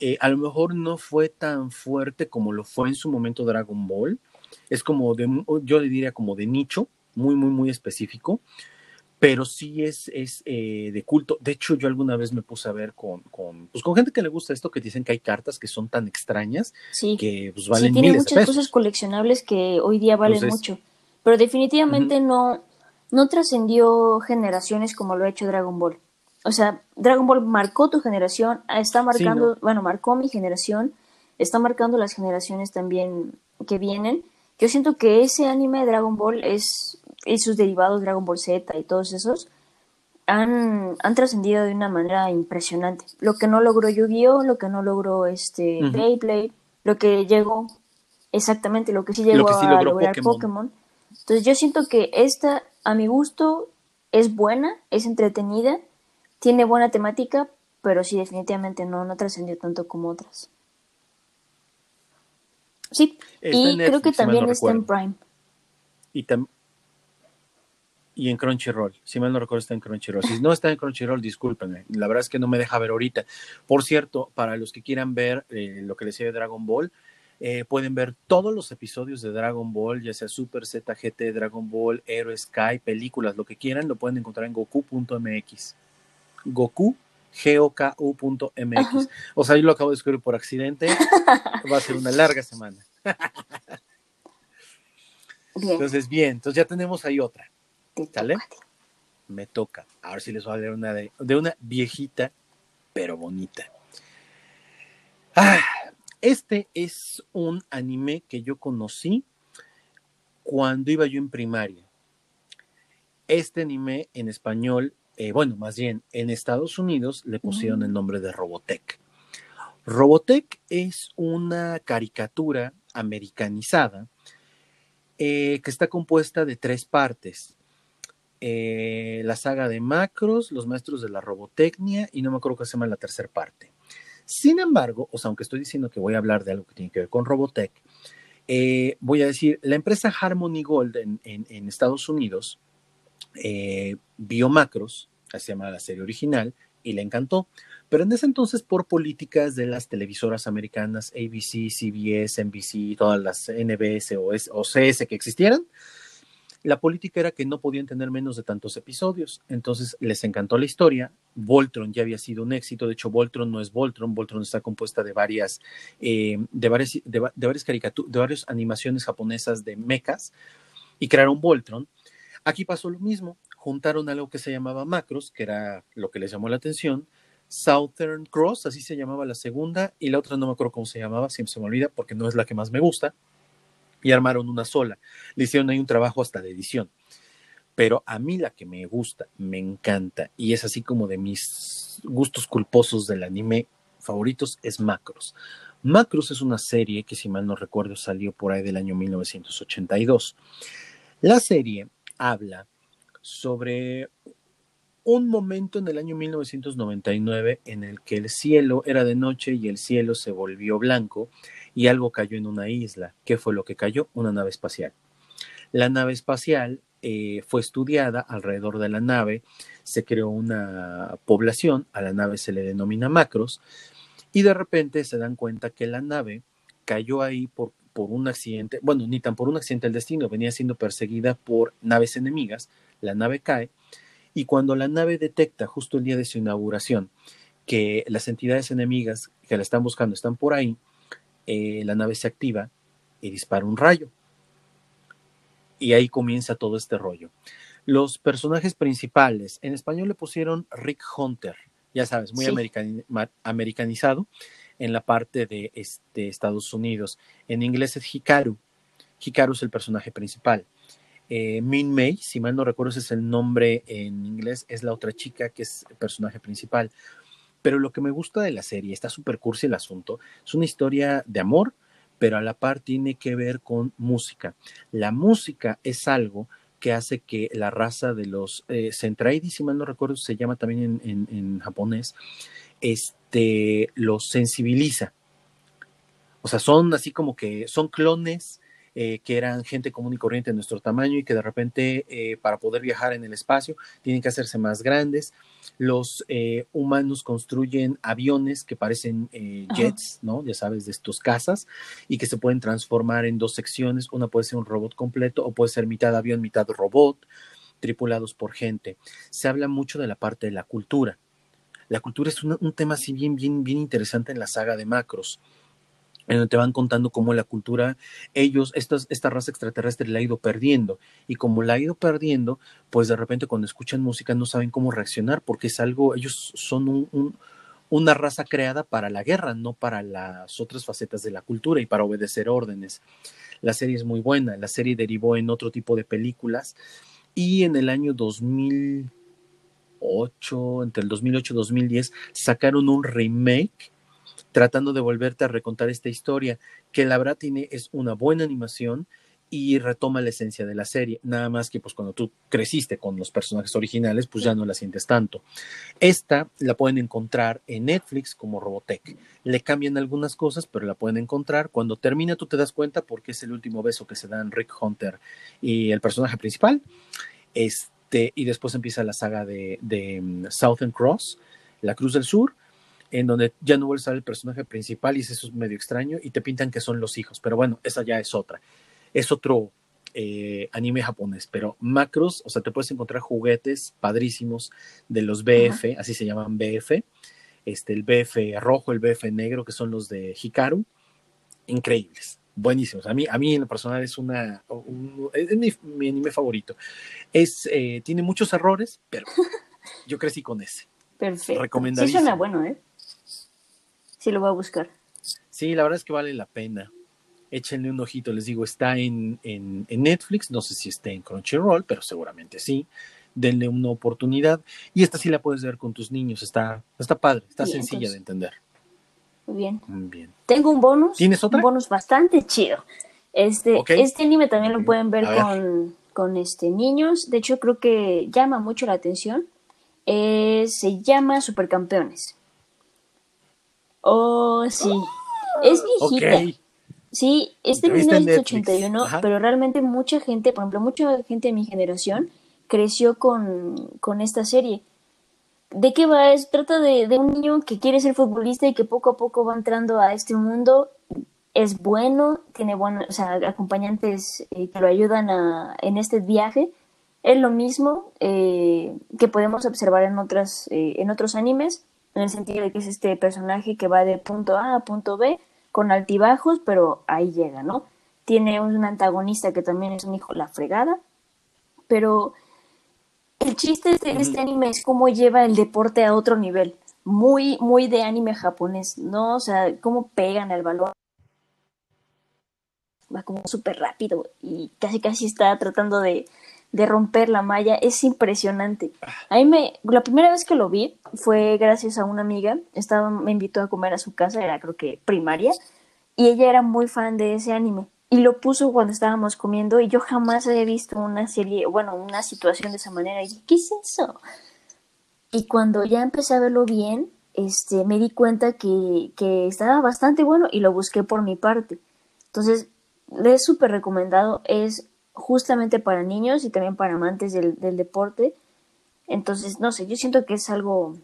Eh, a lo mejor no fue tan fuerte como lo fue en su momento Dragon Ball. Es como de, yo le diría como de nicho, muy, muy, muy específico. Pero sí es, es eh, de culto. De hecho, yo alguna vez me puse a ver con, con, pues, con gente que le gusta esto, que dicen que hay cartas que son tan extrañas Sí, que pues, sí, valen tiene miles de muchas pesos. cosas coleccionables que hoy día valen Entonces- mucho. Pero definitivamente no, no trascendió generaciones como lo ha hecho Dragon Ball. O sea, Dragon Ball marcó tu generación, ah, está marcando, bueno, marcó mi generación, está marcando las generaciones también que vienen. Yo siento que ese anime de Dragon Ball es, y sus derivados Dragon Ball Z y todos esos, han, han trascendido de una manera impresionante. Lo que no logró Yu-Gi-Oh, lo que no logró este Ujú. Beyblade, lo que llegó, exactamente, lo que sí llegó Lo que sí a lograr Pokémon. Pokémon. Entonces yo siento que esta, a mi gusto, es buena, es entretenida, tiene buena temática, pero sí definitivamente no, no trascendió tanto como otras. Sí, Está y creo que Netflix, también no está en. Prime. Y, tam- y en Crunchyroll, si mal no recuerdo está en Crunchyroll. Si no está en Crunchyroll, discúlpenme. La verdad es que no me deja ver ahorita. Por cierto, para los que quieran ver eh, lo que les decía de Dragon Ball, eh, pueden ver todos los episodios de Dragon Ball, ya sea Super Z, GT, Dragon Ball, Hero Sky, películas, lo que quieran, lo pueden encontrar en goku.mx. Goku, G-O-K-U.mx. O sea, yo lo acabo de descubrir por accidente. Va a ser una larga semana. Bien, Entonces, bien, entonces ya tenemos ahí otra. Te ¿sale? toca a ti. me toca. Ahora sí les voy a leer una de, de una viejita, pero bonita. Ah, este es un anime que yo conocí cuando iba yo en primaria. Este anime en español, eh, bueno, más bien en Estados Unidos le pusieron el nombre de Robotech. Robotech es una caricatura americanizada eh, que está compuesta de tres partes eh, la saga de Macros, Los Maestros de la Robotecnia y no me acuerdo qué se llama la tercera parte. Sin embargo, o sea, aunque estoy diciendo que voy a hablar de algo que tiene que ver con Robotech, eh, voy a decir, la empresa Harmony Gold en, en- en Estados Unidos eh, vio Macros, así se llama la serie original, y le encantó. Pero en ese entonces, por políticas de las televisoras americanas, ABC, CBS, NBC, todas las NBS o, CS que existieran, la política era que no podían tener menos de tantos episodios. Entonces les encantó la historia. Voltron ya había sido un éxito. De hecho, Voltron no es Voltron. Voltron está compuesta de varias, eh, de varias, de, de varias caricaturas, de varias animaciones japonesas de mechas y crearon Voltron. Aquí pasó lo mismo. Juntaron algo que se llamaba Macros, que era lo que les llamó la atención. Southern Cross, así se llamaba la segunda, y la otra no me acuerdo cómo se llamaba, siempre se me olvida porque no es la que más me gusta y armaron una sola. Le hicieron ahí un trabajo hasta de edición. Pero a mí la que me gusta, me encanta, y es así como de mis gustos culposos del anime favoritos, es Macros. Macros es una serie que, si mal no recuerdo, salió por ahí del año 1982. La serie habla sobre un momento en el año 1999 en el que el cielo era de noche y el cielo se volvió blanco y algo cayó en una isla. ¿Qué fue lo que cayó? Una nave espacial. La nave espacial eh, fue estudiada alrededor de la nave, se creó una población, a la nave se le denomina macros, y de repente se dan cuenta que la nave cayó ahí por, por un accidente, bueno, ni tan por un accidente del destino, venía siendo perseguida por naves enemigas, la nave cae, y cuando la nave detecta justo el día de su inauguración que las entidades enemigas que la están buscando están por ahí, eh, la nave se activa y dispara un rayo. Y ahí comienza todo este rollo. Los personajes principales, en español le pusieron Rick Hunter, ya sabes, muy americanizado en la parte de este, Estados Unidos. En inglés es Hikaru. Hikaru es el personaje principal. Eh, Min Mei, si mal no recuerdo, ese es el nombre en inglés, es la otra chica que es el personaje principal. Pero lo que me gusta de la serie, está súper cursi el asunto, es una historia de amor, pero a la par tiene que ver con música. La música es algo que hace que la raza de los eh, si mal no recuerdo, se llama también en, en japonés, este, los sensibiliza. O sea, son así como que son clones eh, que eran gente común y corriente de nuestro tamaño y que de repente eh, para poder viajar en el espacio tienen que hacerse más grandes. Los eh, humanos construyen aviones que parecen jets, ¿no? Ya sabes, de estos casas y que se pueden transformar en dos secciones. Una puede ser un robot completo o puede ser mitad avión, mitad robot, tripulados por gente. Se habla mucho de la parte de la cultura. La cultura es un, un tema así bien, bien, bien interesante en la saga de Macros en donde te van contando cómo la cultura, ellos, esta raza extraterrestre la ha ido perdiendo. Y como la ha ido perdiendo, pues de repente cuando escuchan música no saben cómo reaccionar, porque es algo, ellos son una raza creada para la guerra, no para las otras facetas de la cultura y para obedecer órdenes. La serie es muy buena, la serie derivó en otro tipo de películas y en el año 2008, entre el 2008 y 2010, sacaron un remake tratando de volverte a recontar esta historia, que la verdad tiene, es una buena animación y retoma la esencia de la serie, nada más que pues cuando tú creciste con los personajes originales, pues ya no la sientes tanto. Esta la pueden encontrar en Netflix como Robotech. Le cambian algunas cosas, pero la pueden encontrar. Cuando termina tú te das cuenta porque es el último beso que se dan Rick Hunter y el personaje principal. Este, y después empieza la saga de, de mm, Southern Cross, la Cruz del Sur, en donde ya no vuelve a ser el personaje principal y eso es medio extraño y te pintan que son los hijos, pero bueno, esa ya es otra. Es otro eh, anime japonés, pero macros, o sea, te puedes encontrar juguetes padrísimos de los BF, así se llaman BF, este, el BF rojo, el BF negro, que son los de Hikaru, increíbles, buenísimos. A mí, a mí en lo personal es una, es mi, anime favorito. Es, eh, tiene muchos errores, pero yo crecí con ese. Perfecto. Sí suena bueno, ¿eh? Sí, lo voy a buscar. Sí, la verdad es que vale la pena. Échenle un ojito, les digo, está en, en, Netflix, no sé si está en Crunchyroll, pero seguramente sí. Denle una oportunidad. Y esta sí la puedes ver con tus niños, está, está padre, está sencilla de entender. Muy bien. Bien. Tengo un bonus. ¿Tienes otra? Un bonus bastante chido. Este, este anime también lo pueden ver con, con este, niños. De hecho, creo que llama mucho la atención. Eh, se llama Supercampeones. Oh, sí. Es viejita. Sí, es de 1981, pero realmente mucha gente, por ejemplo, mucha gente de mi generación creció con, con esta serie. ¿De qué va? Es, trata de, de, un niño que quiere ser futbolista y que poco a poco va entrando a este mundo. Es bueno, tiene buenos o sea, acompañantes eh, que lo ayudan a, en este viaje. Es lo mismo eh, que podemos observar en, otras, eh, en otros animes en el sentido de que es este personaje que va de punto A a punto B con altibajos, pero ahí llega, ¿no? Tiene un antagonista que también es un hijo la fregada, pero el chiste de este anime es cómo lleva el deporte a otro nivel, muy, muy de anime japonés, ¿no? O sea, cómo pegan al balón. Va como súper rápido y casi casi está tratando de, de romper la malla es impresionante. A mí me, la primera vez que lo vi fue gracias a una amiga, estaba, me invitó a comer a su casa, era creo que primaria, y ella era muy fan de ese anime. Y lo puso cuando estábamos comiendo y yo jamás había visto una serie, bueno, una situación de esa manera. Y dije, ¿qué es eso? Y cuando ya empecé a verlo bien, este, me di cuenta que, que estaba bastante bueno y lo busqué por mi parte. Entonces, le he súper recomendado. Es justamente para niños y también para amantes del, deporte. Entonces, no sé, yo siento que es algo,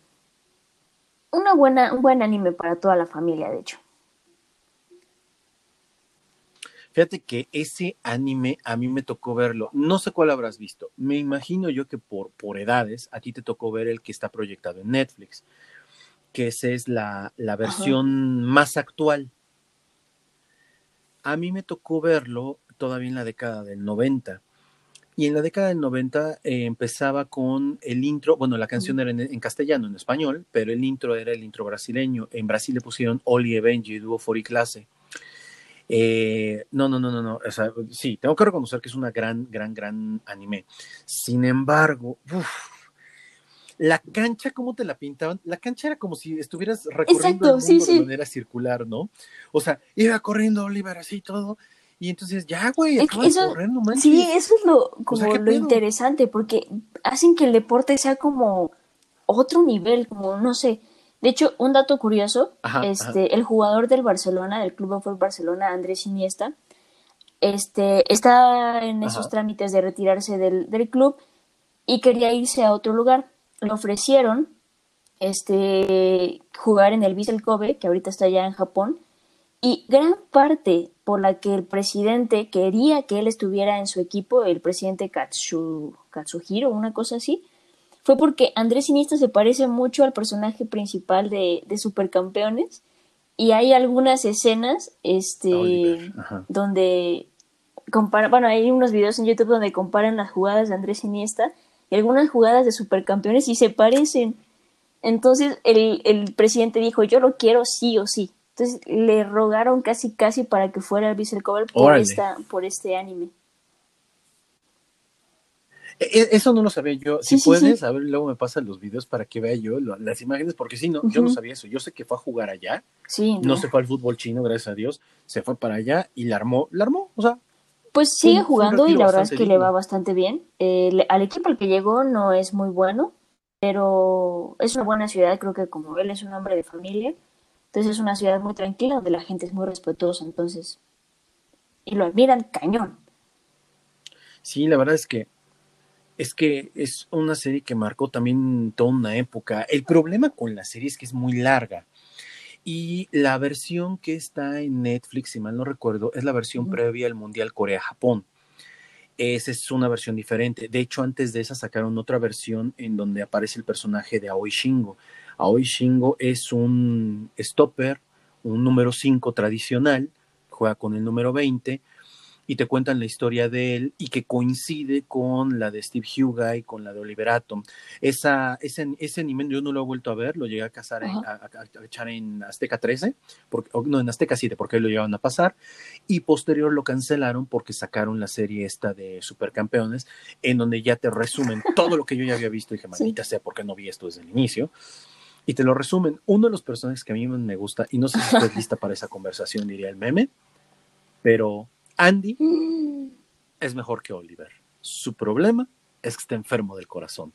una buena, un buen anime para toda la familia, de hecho. Fíjate que ese anime a mí me tocó verlo. No sé cuál habrás visto. Me imagino yo que por, por edades a ti te tocó ver el que está proyectado en Netflix, que esa es la, la versión más actual. A mí me tocó verlo todavía en la década del 90. Y en la década del 90 eh, empezaba con el intro, bueno, la canción era en, castellano, en español, pero el intro era el intro brasileño. En Brasil le pusieron Oli e Benji, dúo y clase. Eh, no, no, no, no, no. O sea, sí, tengo que reconocer que es una gran, gran, gran anime. Sin embargo, la cancha, ¿cómo te la pintaban? La cancha era como si estuvieras recorriendo el mundo de manera circular, ¿no? O sea, iba corriendo Oliver así todo, y entonces ya, güey, acaba de correr, no manches. Sí, eso es lo, como lo interesante, porque hacen que el deporte sea como otro nivel, como no sé. De hecho, un dato curioso, este, el jugador del Barcelona, del Club de Fútbol Barcelona, Andrés Iniesta, este, está en esos trámites de retirarse del, del club y quería irse a otro lugar. Le ofrecieron este, jugar en el Vissel Kobe, que ahorita está allá en Japón, y gran parte por la que el presidente quería que él estuviera en su equipo, el presidente Katsu, Katsuhiro, una cosa así, fue porque Andrés Iniesta se parece mucho al personaje principal de, de Supercampeones y hay algunas escenas este, donde comparan, bueno, hay unos videos en YouTube donde comparan las jugadas de Andrés Iniesta y algunas jugadas de Supercampeones y se parecen. Entonces el, el presidente dijo, yo lo quiero sí o sí. Entonces le rogaron casi casi para que fuera el Cover por, esta, por este anime. E, e, eso no lo sabía yo. si puedes, a ver, luego me pasan los videos para que vea yo las imágenes, porque sí, no, yo no sabía eso. Yo sé que fue a jugar allá. Sí. No. se fue al fútbol chino, gracias a Dios. Se fue para allá y la armó, la armó, o sea. Pues sigue jugando y la verdad es que le va bastante bien. al equipo al que llegó no es muy bueno, pero es una buena ciudad, creo que como él es un hombre de familia, entonces es una ciudad muy tranquila donde la gente es muy respetuosa, entonces. Y lo admiran cañón. Sí, la verdad es que es que es una serie que marcó también toda una época. El problema con la serie es que es muy larga. Y la versión que está en Netflix, si mal no recuerdo, es la versión previa al Mundial Corea-Japón. Esa es una versión diferente. De hecho, antes de esa sacaron otra versión en donde aparece el personaje de Aoi Shingo. Aoi Shingo es un stopper, un número 5 tradicional, juega con el número 20 y te cuentan la historia de él y que coincide con la de Steve Hughey, con la de Oliver Atom. Esa, ese, ese anime yo no lo he vuelto a ver, lo llegué a, casar a, echar en Azteca 13, porque, no, en Azteca 7, porque lo llevaban a pasar, y posterior lo cancelaron porque sacaron la serie esta de Supercampeones, en donde ya te resumen todo lo que yo ya había visto y dije, maldita sea, porque no vi esto desde el inicio y te lo resumen. Uno de los personajes que a mí me gusta, y no sé si estás lista para esa conversación, diría el meme, pero Andy es mejor que Oliver. Su problema es que está enfermo del corazón.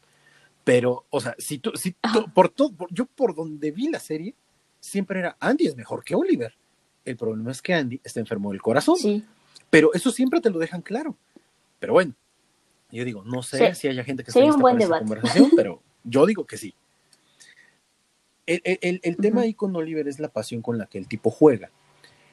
Pero, o sea, si tú, si por todo, yo por donde vi la serie, siempre era Andy es mejor que Oliver. El problema es que Andy está enfermo del corazón. Sí. Pero eso siempre te lo dejan claro. Pero bueno, yo digo, no sé si haya gente que esté lista para esa conversación, pero yo digo que sí. El, tema ahí con Oliver es la pasión con la que el tipo juega.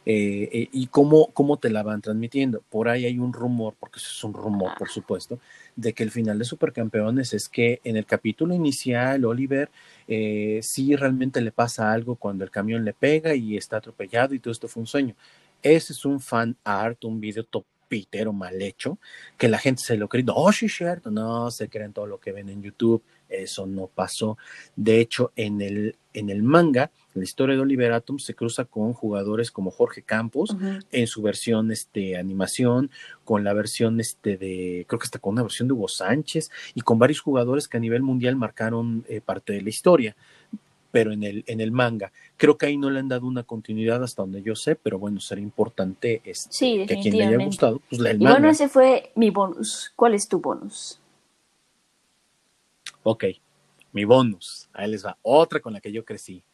Eh, eh, y cómo, cómo te la van transmitiendo. Por ahí hay un rumor, porque eso es un rumor, por supuesto, de que el final de Supercampeones es que en el capítulo inicial Oliver eh, sí realmente le pasa algo cuando el camión le pega y está atropellado y todo esto fue un sueño. Ese es un fan art, un video topitero mal hecho, que la gente se lo cree, oh, sí, cierto, no, se creen todo lo que ven en YouTube, eso no pasó. De hecho, en el, en el manga, la historia de Oliver Atom se cruza con jugadores como Jorge Campos en su versión este, animación, con la versión este, de, creo que hasta con una versión de Hugo Sánchez y con varios jugadores que a nivel mundial marcaron eh, parte de la historia pero en el, en el manga. Creo que ahí no le han dado una continuidad hasta donde yo sé, pero bueno, sería importante este, que a quien le haya gustado, pues el y Bueno, ese fue mi bonus. ¿Cuál es tu bonus? Ok, mi bonus, ahí les va, otra con la que yo crecí.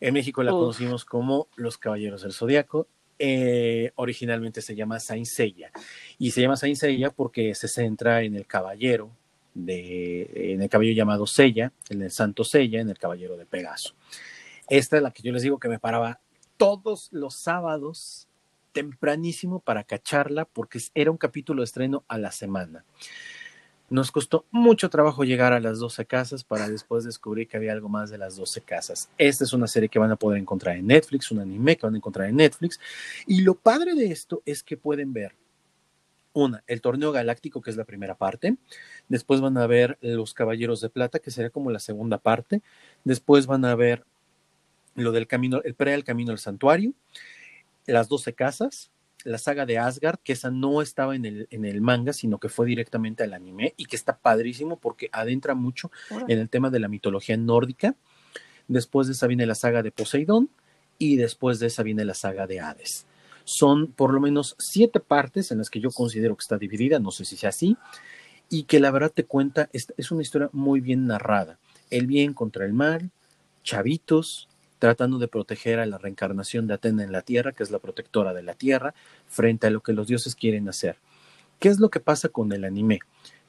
En México la conocimos como Los Caballeros del Zodiaco. Eh, originalmente se llama Saint Seiya. Y se llama Saint Seiya porque se centra en el caballero, de, en el caballero llamado Seiya, en el Santo Seiya, en el caballero de Pegaso. Esta es la que yo les digo que me paraba todos los sábados tempranísimo para cacharla porque era un capítulo de estreno a la semana. Nos costó mucho trabajo llegar a las 12 casas para después descubrir que había algo más de las 12 casas. Esta es una serie que van a poder encontrar en Netflix, un anime que van a encontrar en Netflix. Y lo padre de esto es que pueden ver una, el torneo galáctico, que es la primera parte. Después van a ver los Caballeros de Plata, que sería como la segunda parte. Después van a ver lo del camino, el pre al camino al santuario, las 12 casas, la saga de Asgard, que esa no estaba en el, en el manga, sino que fue directamente al anime y que está padrísimo porque adentra mucho en el tema de la mitología nórdica. Después de esa viene la saga de Poseidón y después de esa viene la saga de Hades. Son por lo menos siete partes en las que yo considero que está dividida, no sé si sea así, y que la verdad te cuenta, es, es una historia muy bien narrada. El bien contra el mal, chavitos, tratando de proteger a la reencarnación de Atena en la Tierra, que es la protectora de la Tierra, frente a lo que los dioses quieren hacer. ¿Qué es lo que pasa con el anime?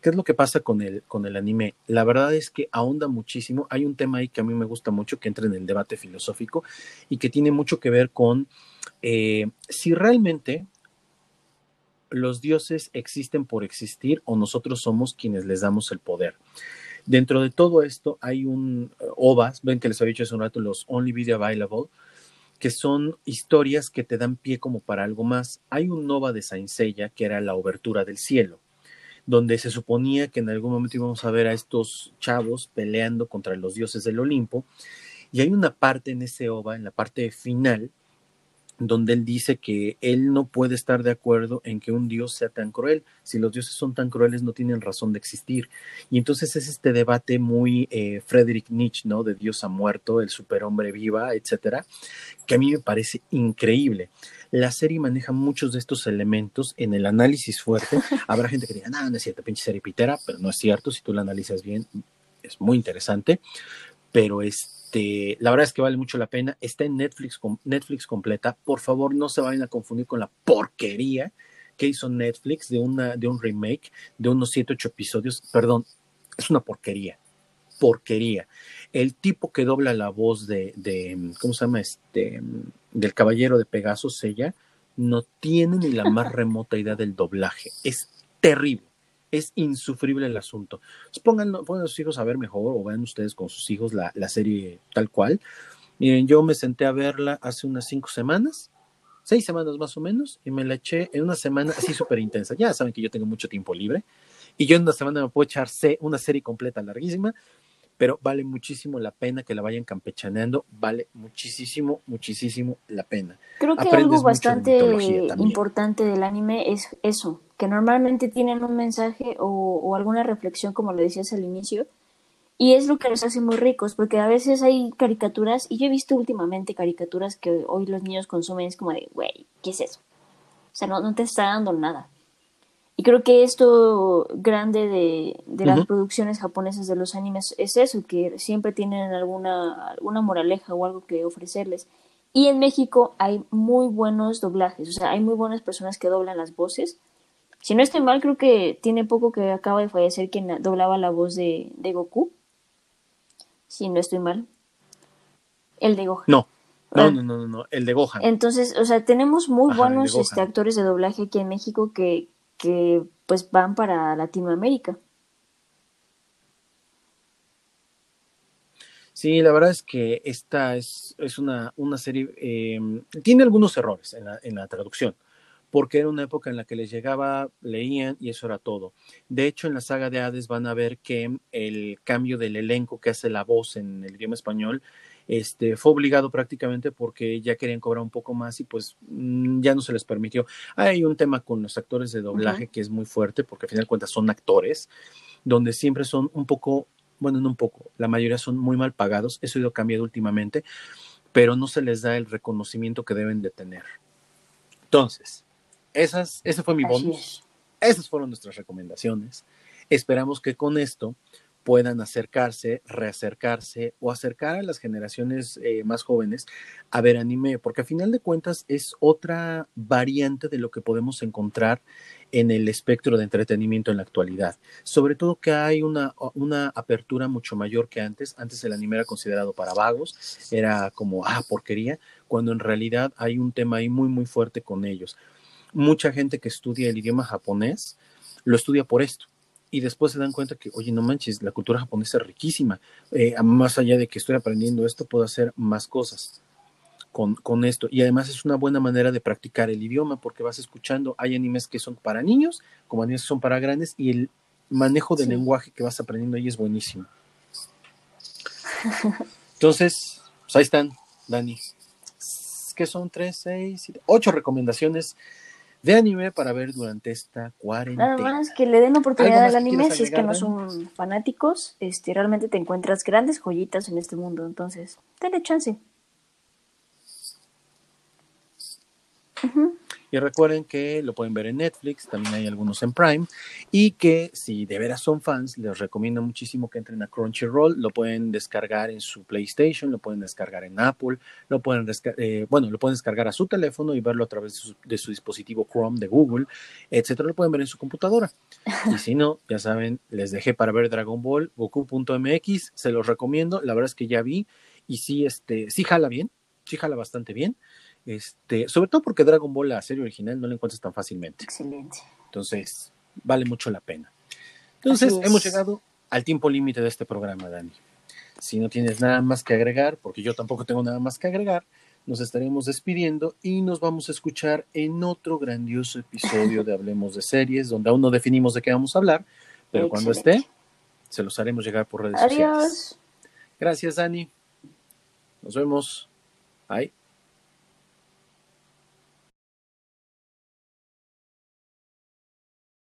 ¿Qué es lo que pasa con el, con el anime? La verdad es que ahonda muchísimo. Hay un tema ahí que a mí me gusta mucho, que entra en el debate filosófico y que tiene mucho que ver con eh, si realmente los dioses existen por existir o nosotros somos quienes les damos el poder. Dentro de todo esto hay un eh, OVAs, ven que les había dicho hace un rato, los Only Video Available, que son historias que te dan pie como para algo más. Hay un Nova de Saint que era la obertura del cielo, donde se suponía que en algún momento íbamos a ver a estos chavos peleando contra los dioses del Olimpo. Y hay una parte en ese OVA, en la parte final, donde él dice que él no puede estar de acuerdo en que un dios sea tan cruel. Si los dioses son tan crueles, no tienen razón de existir. Y entonces es este debate muy eh, Friedrich Nietzsche, ¿no? De Dios ha muerto, el superhombre viva, etcétera, que a mí me parece increíble. La serie maneja muchos de estos elementos en el análisis fuerte. Habrá gente que diga, no, no es cierto, pinche serie pitera, pero no es cierto. Si tú la analizas bien, es muy interesante. Pero es este, la verdad es que vale mucho la pena. Está en Netflix, Netflix completa. Por favor, no se vayan a confundir con la porquería que hizo Netflix de, una, de un remake de unos 7, 8 episodios. Perdón, es una porquería. Porquería. El tipo que dobla la voz de, de ¿cómo se llama? Este, del caballero de Pegasus, ella, no tiene ni la más remota idea del doblaje. Es terrible es insufrible el asunto. pongan, pongan a sus hijos a ver mejor o vean ustedes con sus hijos la, serie tal cual. Miren, yo me senté a verla hace unas cinco semanas, seis semanas más o menos, y me la eché en una semana así súper intensa. Ya saben que yo tengo mucho tiempo libre y yo en una semana me puedo echar una serie completa larguísima pero vale muchísimo la pena que la vayan campechaneando, vale muchísimo, muchísimo la pena. Creo que algo bastante importante del anime es eso, que normalmente tienen un mensaje o, alguna reflexión, como lo decías al inicio, y es lo que los hace muy ricos, porque a veces hay caricaturas, y yo he visto últimamente caricaturas que hoy los niños consumen, es como de, güey, ¿qué es eso? O sea, no, no te está dando nada. Y creo que esto grande de, de las producciones japonesas de los animes es eso, que siempre tienen alguna, alguna moraleja o algo que ofrecerles. Y en México hay muy buenos doblajes, o sea, hay muy buenas personas que doblan las voces. Si no estoy mal, creo que tiene poco que acaba de fallecer quien doblaba la voz de, de Goku. Si no estoy mal. El de Gohan. No. No, ah. no, no, no, el de Gohan. Entonces, o sea, tenemos muy buenos este, actores de doblaje aquí en México que, que pues van para Latinoamérica. Sí, la verdad es que esta es, es una, una, serie, eh, tiene algunos errores en la, en la traducción, porque era una época en la que les llegaba, leían y eso era todo. De hecho, en la saga de Hades van a ver que el cambio del elenco que hace la voz en el idioma español este, fue obligado prácticamente porque ya querían cobrar un poco más y pues mm, ya no se les permitió. Hay un tema con los actores de doblaje que es muy fuerte porque al final de cuentas son actores, donde siempre son un poco, bueno, no un poco, la mayoría son muy mal pagados, eso ha ido cambiando últimamente, pero no se les da el reconocimiento que deben de tener. Entonces, esas, ese fue mi bonus. Esas fueron nuestras recomendaciones. Esperamos que con esto puedan acercarse, reacercarse o acercar a las generaciones eh, más jóvenes a ver anime, porque a final de cuentas es otra variante de lo que podemos encontrar en el espectro de entretenimiento en la actualidad. Sobre todo que hay una, una apertura mucho mayor que antes. Antes el anime era considerado para vagos, era como, ah, porquería, cuando en realidad hay un tema ahí muy, muy fuerte con ellos. Mucha gente que estudia el idioma japonés lo estudia por esto y después se dan cuenta que, oye, no manches, la cultura japonesa es riquísima. Eh, más allá de que estoy aprendiendo esto, puedo hacer más cosas con, con, esto. Y además es una buena manera de practicar el idioma porque vas escuchando, hay animes que son para niños, como animes que son para grandes, y el manejo del sí. lenguaje que vas aprendiendo ahí es buenísimo. Entonces, pues ahí están, Dani. que son? Tres, seis, siete, ocho recomendaciones de anime para ver durante esta cuarentena. Nada más que le den oportunidad al anime si es que no son fanáticos, este, realmente te encuentras grandes joyitas en este mundo, entonces, denle chance. Uh -huh. Y recuerden que lo pueden ver en Netflix, también hay algunos en Prime, y que si de veras son fans, les recomiendo muchísimo que entren a Crunchyroll, lo pueden descargar en su PlayStation, lo pueden descargar en Apple, lo pueden eh, bueno, lo pueden descargar a su teléfono y verlo a través de su, de su, dispositivo Chrome de Google, etcétera, lo pueden ver en su computadora. Y si no, ya saben, les dejé para ver Dragon Ball, Goku.mx, se los recomiendo, la verdad es que ya vi, y sí, este, sí jala bien, sí jala bastante bien. Este, sobre todo porque Dragon Ball, la serie original, no la encuentras tan fácilmente. Excelente. Entonces, vale mucho la pena. Entonces, hemos llegado al tiempo límite de este programa, Dani. Si no tienes nada más que agregar, porque yo tampoco tengo nada más que agregar, nos estaremos despidiendo y nos vamos a escuchar en otro grandioso episodio de Hablemos de Series, donde aún no definimos de qué vamos a hablar, pero Excelente. cuando esté, se los haremos llegar por redes Adiós. sociales. Gracias, Dani. Nos vemos. Bye.